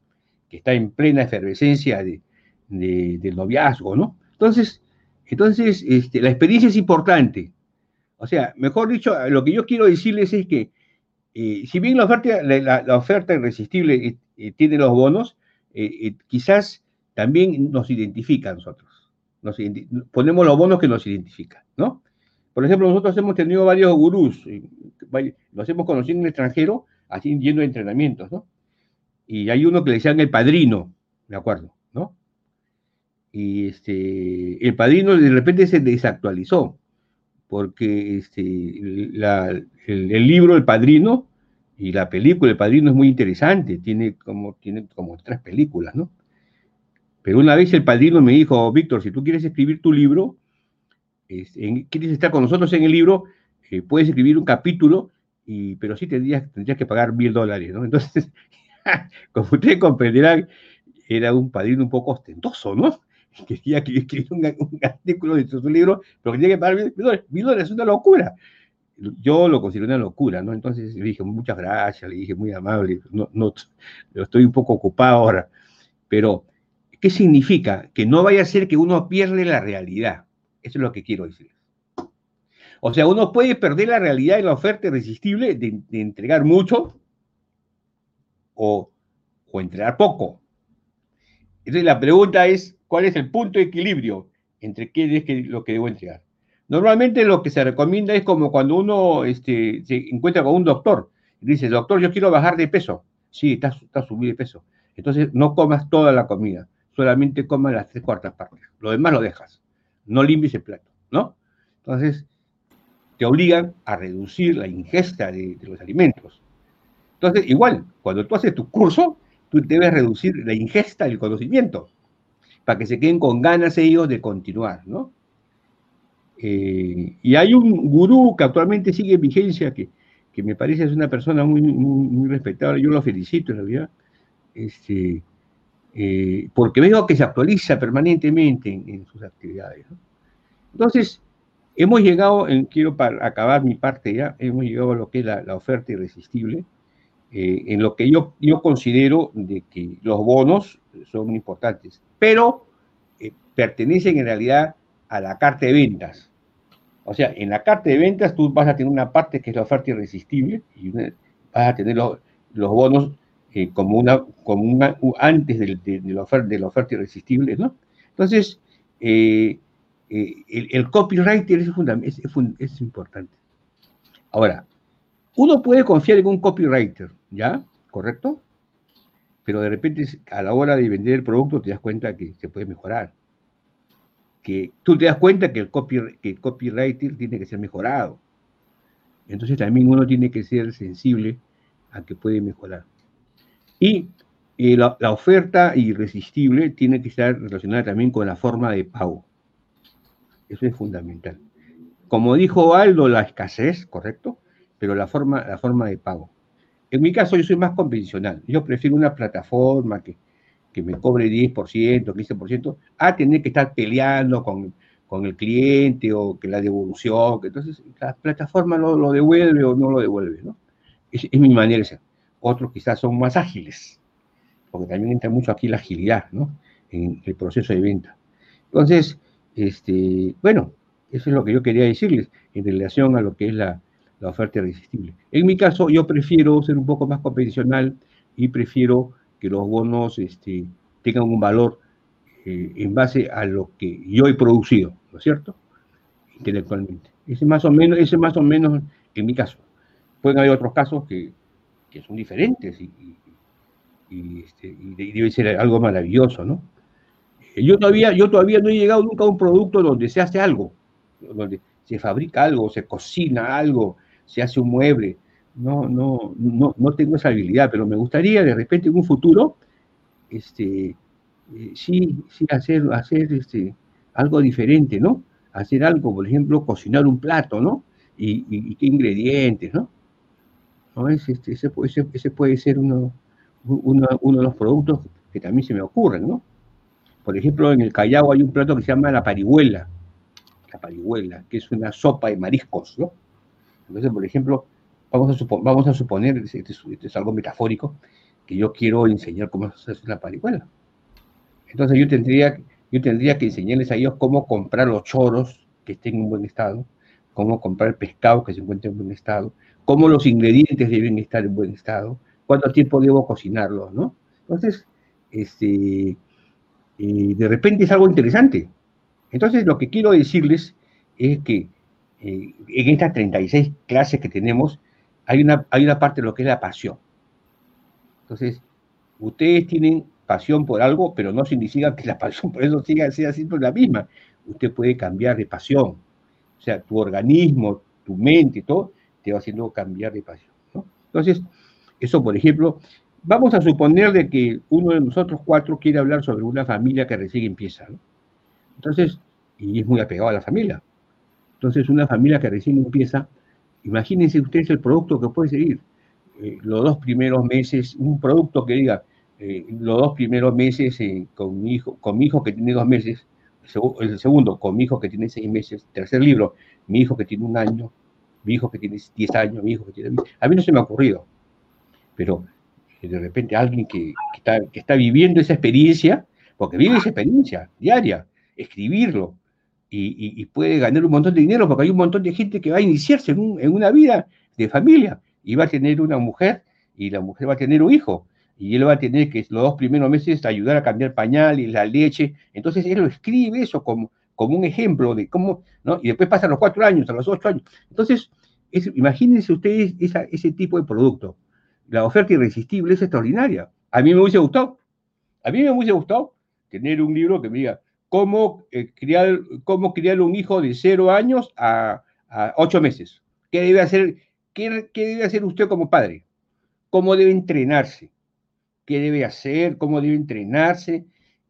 que está en plena efervescencia de, de, del noviazgo, ¿no? Entonces, entonces este, la experiencia es importante. O sea, mejor dicho, lo que yo quiero decirles es que, eh, si bien la oferta, irresistible eh, eh, tiene los bonos, eh, quizás también nos identifica a nosotros. Nos ponemos los bonos que nos identifican, ¿no? Por ejemplo, nosotros hemos tenido varios gurús, los hemos conocido en el extranjero, así yendo a entrenamientos, ¿no? Y hay uno que le decían el padrino, ¿de acuerdo? ¿No? Y este, el padrino de repente se desactualizó, porque este, el, el libro El Padrino y la película El Padrino es muy interesante, tiene como, tiene como tres películas, ¿no? Pero una vez el Padrino me dijo, Víctor, si tú quieres escribir tu libro, quieres estar con nosotros en el libro, eh, puedes escribir un capítulo, pero sí tendrías, tendrías que pagar mil dólares, ¿no? Entonces, como ustedes comprenderán, era un padrino un poco ostentoso, ¿no? Quería escribir un, un artículo de su libro, pero tenía que pagar mil dólares. Mil dólares es una locura yo lo considero una locura, ¿no? Entonces le dije, muchas gracias, le dije, muy amable, no, no, estoy un poco ocupado ahora, pero ¿qué significa? Que no vaya a ser que uno pierde la realidad. Eso es lo que quiero decir. O sea, uno puede perder la realidad en la oferta irresistible de, entregar mucho o, o entregar poco. Entonces la pregunta es, ¿cuál es el punto de equilibrio entre qué es lo que debo entregar? Normalmente lo que se recomienda es como cuando uno este, se encuentra con un doctor y dice, doctor, yo quiero bajar de peso. Sí, estás está subido de peso. Entonces no comas toda la comida, solamente comas las tres cuartas partes. Lo demás lo dejas. No limpies el plato, ¿no? Entonces obligan a reducir la ingesta de, los alimentos. Entonces, igual, cuando tú haces tu curso, tú debes reducir la ingesta del conocimiento para que se queden con ganas ellos de continuar, ¿no? Eh, y hay un gurú que actualmente sigue en vigencia, que, que me parece es una persona muy, muy, respetable, yo lo felicito en realidad, este, eh, porque veo que se actualiza permanentemente en, sus actividades. Entonces, hemos llegado, en, quiero para acabar mi parte ya, hemos llegado a lo que es la, oferta irresistible, eh, en lo que yo, yo considero de que los bonos son importantes, pero eh, pertenecen en realidad a la carta de ventas. O sea, en la carta de ventas tú vas a tener una parte que es la oferta irresistible y vas a tener los, los bonos eh, como una, como una, antes de, la oferta, de la oferta irresistible, ¿no? Entonces, eh, eh, el, el, copywriter es, es, es, importante. Ahora, uno puede confiar en un copywriter, ¿ya? ¿Correcto? Pero de repente a la hora de vender el producto te das cuenta que se puede mejorar que tú te das cuenta que el, copy, que copywriter tiene que ser mejorado. Entonces también uno tiene que ser sensible a que puede mejorar. Y eh, la, oferta irresistible tiene que estar relacionada también con la forma de pago. Eso es fundamental. Como dijo Aldo, la escasez, correcto, pero la forma, la forma de pago. En mi caso, yo soy más convencional. Yo prefiero una plataforma que, que me cobre 10%, 15%, a tener que estar peleando con, con el cliente o que la devolución, que entonces la plataforma lo, lo devuelve o no lo devuelve, ¿no? Es, mi manera de ser. Otros quizás son más ágiles, porque también entra mucho aquí la agilidad, ¿no? En el proceso de venta. Entonces, este, bueno, eso es lo que yo quería decirles en relación a lo que es la, oferta irresistible. En mi caso, yo prefiero ser un poco más convencional y prefiero que los bonos este, tengan un valor eh, en base a lo que yo he producido, ¿no es cierto? Intelectualmente. Ese más o menos, ese más o menos en mi caso. Pueden haber otros casos que, son diferentes y, y, este, debe ser algo maravilloso, ¿no? Yo todavía, yo todavía no he llegado nunca a un producto donde se hace algo, donde se fabrica algo, se cocina algo, se hace un mueble, no, no, no, no tengo esa habilidad, pero me gustaría de repente en un futuro, este, eh, sí, sí hacer, hacer este, algo diferente, ¿no? Hacer algo, por ejemplo, cocinar un plato, ¿no? Y, qué ingredientes, ¿no? ¿No? Ese, este, ese, ese, puede ser uno, uno, uno, de los productos que también se me ocurren, ¿no? Por ejemplo, en el Callao hay un plato que se llama la parihuela, la parihuela, que es una sopa de mariscos, ¿no? Entonces, por ejemplo, vamos a, suponer, este, es algo metafórico, que yo quiero enseñar cómo se hace una parihuela. Entonces yo tendría, yo tendría que enseñarles a ellos cómo comprar los choros que estén en buen estado, cómo comprar el pescado que se encuentre en buen estado, cómo los ingredientes deben estar en buen estado, cuánto tiempo debo cocinarlos, ¿no? Entonces, este, eh, de repente es algo interesante. Entonces, lo que quiero decirles es que eh, en estas 36 clases que tenemos, hay una, hay una parte de lo que es la pasión. Entonces, ustedes tienen pasión por algo, pero no significa que la pasión por eso siga, siendo la misma. Usted puede cambiar de pasión. O sea, tu organismo, tu mente, todo, te va haciendo cambiar de pasión. Entonces, eso, por ejemplo, vamos a suponer de que uno de nosotros cuatro quiere hablar sobre una familia que recién empieza. Entonces, y es muy apegado a la familia. Entonces, una familia que recién empieza, Imagínense ustedes el producto que puede seguir. Eh, los dos primeros meses, un producto que diga, eh, los dos primeros meses eh, con, mi hijo, con mi hijo que tiene dos meses, el segundo con mi hijo que tiene seis meses, tercer libro, mi hijo que tiene un año, mi hijo que tiene diez años, mi hijo que tiene... A mí no se me ha ocurrido, pero de repente alguien que, está, que está viviendo esa experiencia, porque vive esa experiencia diaria, escribirlo, y, puede ganar un montón de dinero porque hay un montón de gente que va a iniciarse en, una vida de familia y va a tener una mujer y la mujer va a tener un hijo y él va a tener que los dos primeros meses ayudar a cambiar pañal y la leche. Entonces él lo escribe eso como, como un ejemplo de cómo, ¿no? Y después pasan los cuatro años, a los ocho años. Entonces, imagínense ustedes ese tipo de producto. La oferta irresistible es extraordinaria. A mí me hubiese gustado. A mí me hubiese gustado tener un libro que me diga, cómo, eh, criar, cómo criar un hijo de cero años a, ocho meses. ¿Qué debe, hacer, qué, debe hacer usted como padre? ¿Cómo debe entrenarse? ¿Qué debe hacer? ¿Cómo debe entrenarse?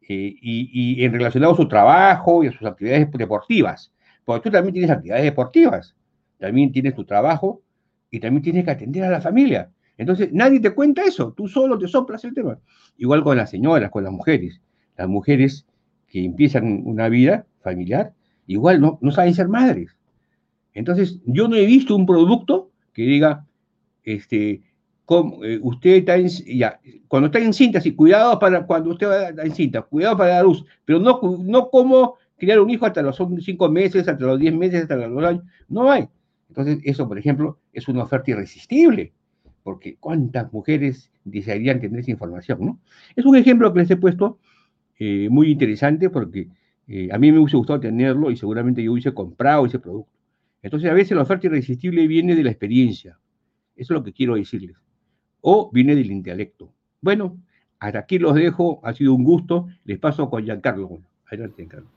Eh, y, y, en relacionado a su trabajo y a sus actividades deportivas. Porque tú también tienes actividades deportivas, también tienes tu trabajo y también tienes que atender a la familia. Entonces, nadie te cuenta eso, tú solo te soplas el tema. Igual con las señoras, con las mujeres. Las mujeres que empiezan una vida familiar, igual no, no saben ser madres. Entonces, yo no he visto un producto que diga, este, eh, usted está en, ya, cuando está en cinta, sí, cuidado para cuando usted va en cinta, cuidado para la luz, pero no, no como criar un hijo hasta los cinco meses, hasta los diez meses, hasta los años, no hay. Entonces, eso, por ejemplo, es una oferta irresistible, porque cuántas mujeres desearían tener esa información, ¿no? Es un ejemplo que les he puesto eh, muy interesante porque eh, a mí me hubiese gustado tenerlo y seguramente yo hubiese comprado ese producto. Entonces, a veces la oferta irresistible viene de la experiencia. Eso es lo que quiero decirles o viene del intelecto. Bueno, hasta aquí los dejo, ha sido un gusto. Les paso con Giancarlo. Adelante, Giancarlo.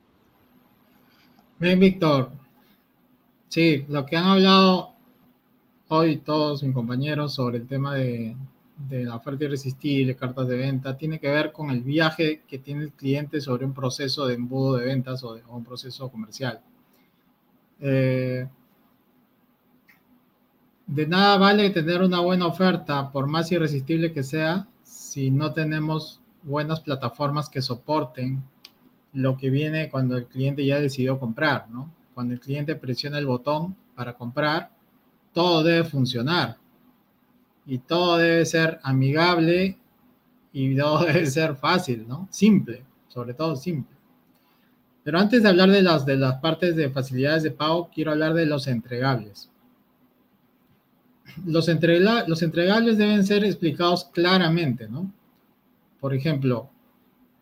Bien, Víctor. Sí, lo que han hablado hoy todos mis compañeros sobre el tema de, la oferta irresistible, cartas de venta, tiene que ver con el viaje que tiene el cliente sobre un proceso de embudo de ventas o, un proceso comercial. Eh, de nada vale tener una buena oferta, por más irresistible que sea, si no tenemos buenas plataformas que soporten lo que viene cuando el cliente ya decidió comprar, ¿no? Cuando el cliente presiona el botón para comprar, todo debe funcionar y todo debe ser amigable y todo debe ser fácil, ¿no? Simple, sobre todo simple. Pero antes de hablar de las, de las partes de facilidades de pago, quiero hablar de los entregables los, entregables deben ser explicados claramente, ¿no? Por ejemplo,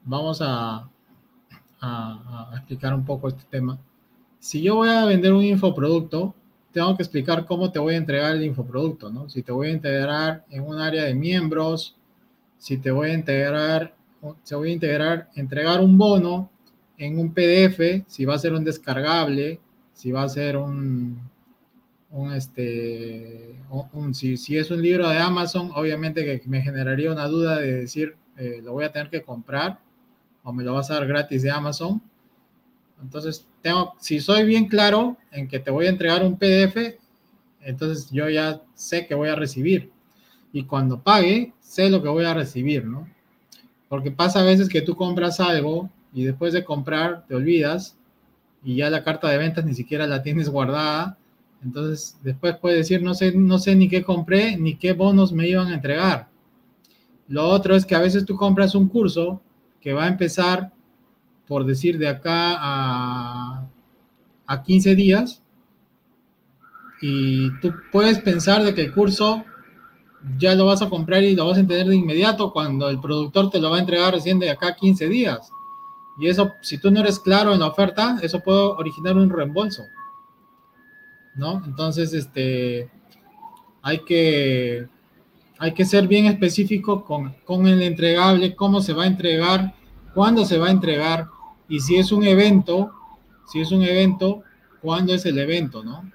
vamos a, a, explicar un poco este tema. Si yo voy a vender un infoproducto, tengo que explicar cómo te voy a entregar el infoproducto, ¿no? Si te voy a integrar en un área de miembros, si te voy a integrar, se voy a integrar, entregar un bono en un PDF, si va a ser un descargable, si va a ser un, un este, un, si, si, es un libro de Amazon, obviamente que me generaría una duda de decir, eh, lo voy a tener que comprar o me lo vas a dar gratis de Amazon. Entonces, si soy bien claro en que te voy a entregar un PDF, entonces yo ya sé que voy a recibir. Y cuando pague, sé lo que voy a recibir, ¿no? Porque pasa a veces que tú compras algo y después de comprar te olvidas y ya la carta de ventas ni siquiera la tienes guardada entonces, después puede decir, no sé, no sé ni qué compré, ni qué bonos me iban a entregar. Lo otro es que a veces tú compras un curso que va a empezar, por decir, de acá a, a 15 días, y tú puedes pensar de que el curso ya lo vas a comprar y lo vas a entender de inmediato cuando el productor te lo va a entregar recién de acá a 15 días. Y eso, si tú no eres claro en la oferta, eso puede originar un reembolso. ¿no? Entonces, este, hay que, hay que ser bien específico con, con el entregable, cómo se va a entregar, cuándo se va a entregar y si es un evento, si es un evento, cuándo es el evento, ¿no?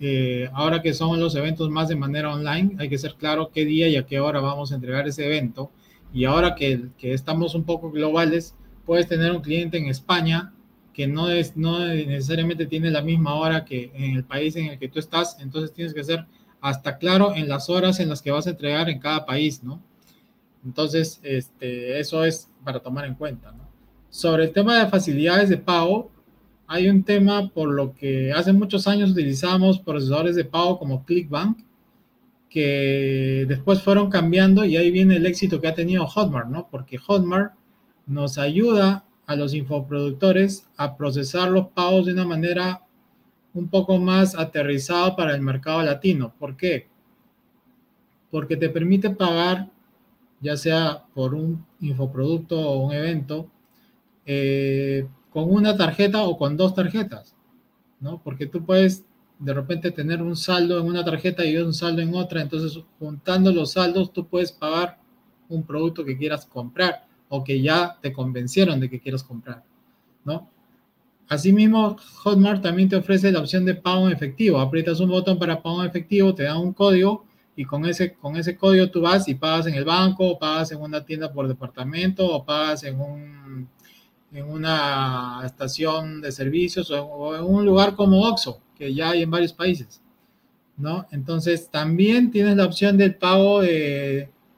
Eh, ahora que son los eventos más de manera online, hay que ser claro qué día y a qué hora vamos a entregar ese evento. Y ahora que, que estamos un poco globales, puedes tener un cliente en España que no, es, no necesariamente tiene la misma hora que en el país en el que tú estás, entonces tienes que ser hasta claro en las horas en las que vas a entregar en cada país, ¿no? Entonces, este, eso es para tomar en cuenta, ¿no? Sobre el tema de facilidades de pago, hay un tema por lo que hace muchos años utilizamos procesadores de pago como Clickbank, que después fueron cambiando y ahí viene el éxito que ha tenido Hotmart, ¿no? Porque Hotmart nos ayuda a los infoproductores a procesar los pagos de una manera un poco más aterrizada para el mercado latino. ¿Por qué? Porque te permite pagar, ya sea por un infoproducto o un evento, eh, con una tarjeta o con dos tarjetas, ¿no? Porque tú puedes de repente tener un saldo en una tarjeta y un saldo en otra, entonces juntando los saldos tú puedes pagar un producto que quieras comprar o que ya te convencieron de que quieres comprar, ¿no? Asimismo, Hotmart también te ofrece la opción de pago en efectivo. Aprietas un botón para pago en efectivo, te da un código y con ese, con ese código tú vas y pagas en el banco, o pagas en una tienda por departamento, o pagas en, un, en una estación de servicios o, en un lugar como Oxxo, que ya hay en varios países. ¿no? Entonces, también tienes la opción del pago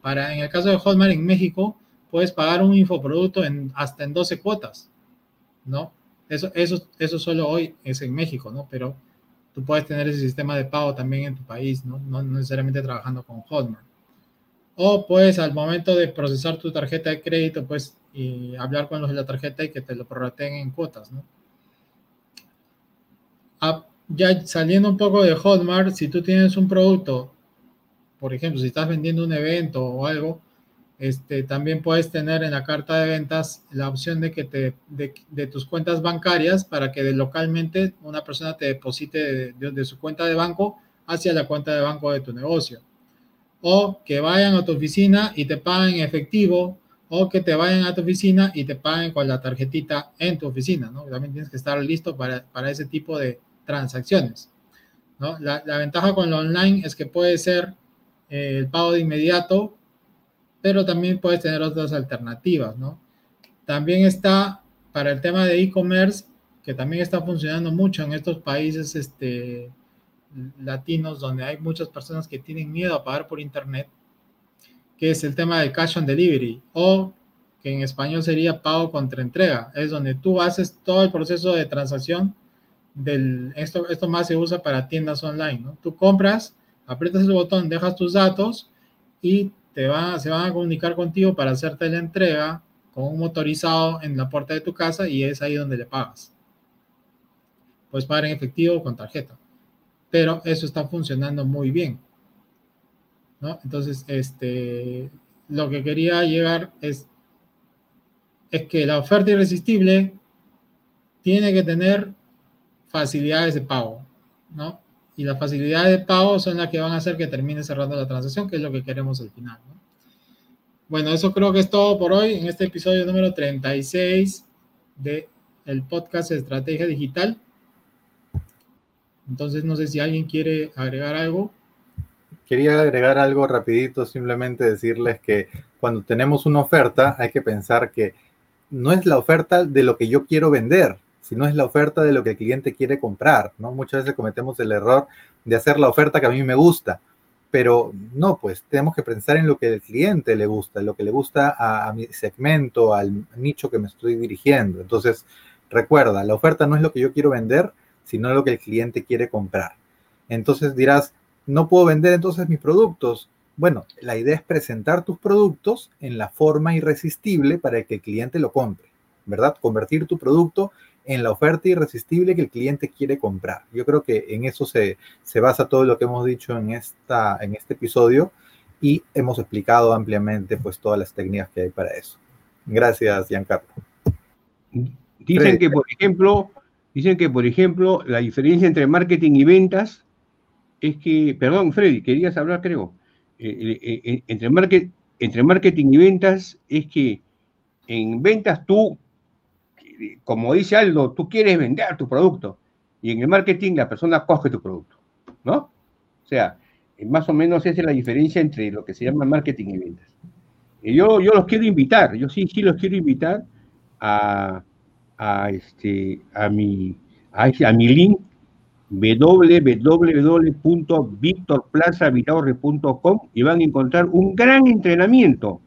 para, en el caso de Hotmart en México, puedes pagar un infoproducto en, hasta en 12 cuotas, ¿no? Eso, eso, eso solo hoy es en México, ¿no? Pero tú puedes tener ese sistema de pago también en tu país, ¿no? No necesariamente trabajando con Hotmart. O puedes al momento de procesar tu tarjeta de crédito, pues, y hablar con los de la tarjeta y que te lo prorrateen en cuotas, ¿no? Ah, ya saliendo un poco de Hotmart, si tú tienes un producto, por ejemplo, si estás vendiendo un evento o algo, este, también puedes tener en la carta de ventas la opción de que te de, tus cuentas bancarias para que localmente una persona te deposite de, su cuenta de banco hacia la cuenta de banco de tu negocio. O que vayan a tu oficina y te paguen en efectivo, o que te vayan a tu oficina y te paguen con la tarjetita en tu oficina, ¿no? También tienes que estar listo para, para ese tipo de transacciones. La, la, ventaja con lo online es que puede ser eh, el pago de inmediato pero también puedes tener otras alternativas. También está para el tema de e-commerce, que también está funcionando mucho en estos países este, latinos, donde hay muchas personas que tienen miedo a pagar por internet, que es el tema del cash on delivery, o que en español sería pago contra entrega, es donde tú haces todo el proceso de transacción del, esto, esto más se usa para tiendas online, ¿no? Tú compras, aprietas el botón, dejas tus datos y se van a comunicar contigo para hacerte la entrega con un motorizado en la puerta de tu casa y es ahí donde le pagas. Puedes pagar en efectivo o con tarjeta. Pero eso está funcionando muy bien. ¿no? Entonces, este, lo que quería llegar es, es que la oferta irresistible tiene que tener facilidades de pago, ¿no? y las facilidades de pago son las que van a hacer que termine cerrando la transacción, que es lo que queremos al final. Bueno, eso creo que es todo por hoy en este episodio número 36 de el podcast Estrategia Digital. Entonces, no sé si alguien quiere agregar algo. Quería agregar algo rapidito, simplemente decirles que cuando tenemos una oferta hay que pensar que no es la oferta de lo que yo quiero vender, si no es la oferta de lo que el cliente quiere comprar, ¿no? Muchas veces cometemos el error de hacer la oferta que a mí me gusta, pero no, pues tenemos que pensar en lo que el cliente le gusta, lo que le gusta a, mi segmento, al nicho que me estoy dirigiendo. Entonces, recuerda, la oferta no es lo que yo quiero vender, sino lo que el cliente quiere comprar. Entonces dirás, no puedo vender entonces mis productos. Bueno, la idea es presentar tus productos en la forma irresistible para que el cliente lo compre, ¿verdad? Convertir tu producto en la oferta irresistible que el cliente quiere comprar. Yo creo que en eso se, basa todo lo que hemos dicho en, esta, en este episodio y hemos explicado ampliamente pues todas las técnicas que hay para eso. Gracias, Giancarlo. Dicen que, por ejemplo, dicen que, por ejemplo, la diferencia entre marketing y ventas es que, perdón, Freddy, querías hablar, creo. Eh, eh, eh, entre, entre marketing y ventas es que en ventas tú como dice Aldo, tú quieres vender tu producto y en el marketing la persona coge tu producto, ¿no? O sea, más o menos esa es la diferencia entre lo que se llama marketing y ventas. Yo, yo los quiero invitar, yo sí, sí los quiero invitar a, a, este, a, mi, a, a mi link www.victorplazavidaurre.com y van a encontrar un gran entrenamiento,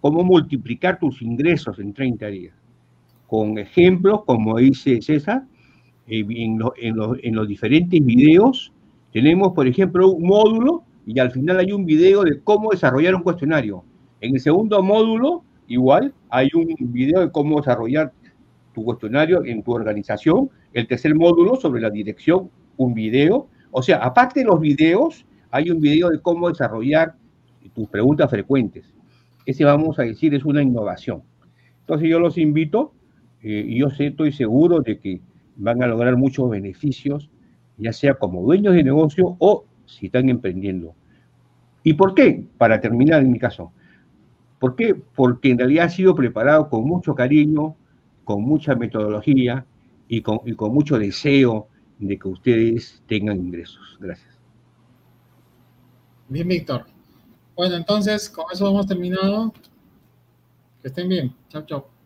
cómo multiplicar tus ingresos en 30 días con ejemplos, como dice César, eh, en, los diferentes videos. Tenemos, por ejemplo, un módulo y al final hay un video de cómo desarrollar un cuestionario. En el segundo módulo, igual, hay un video de cómo desarrollar tu cuestionario en tu organización. El tercer módulo sobre la dirección, un video. O sea, aparte de los videos, hay un video de cómo desarrollar tus preguntas frecuentes. Ese, vamos a decir, es una innovación. Entonces yo los invito eh, y yo estoy seguro de que van a lograr muchos beneficios, ya sea como dueños de negocio o si están emprendiendo. ¿Y por qué? Para terminar en mi caso. ¿Por qué? Porque en realidad ha sido preparado con mucho cariño, con mucha metodología y con, mucho deseo de que ustedes tengan ingresos. Gracias. Bien, Víctor. Bueno, entonces, con eso hemos terminado. Que estén bien. Chao, chao.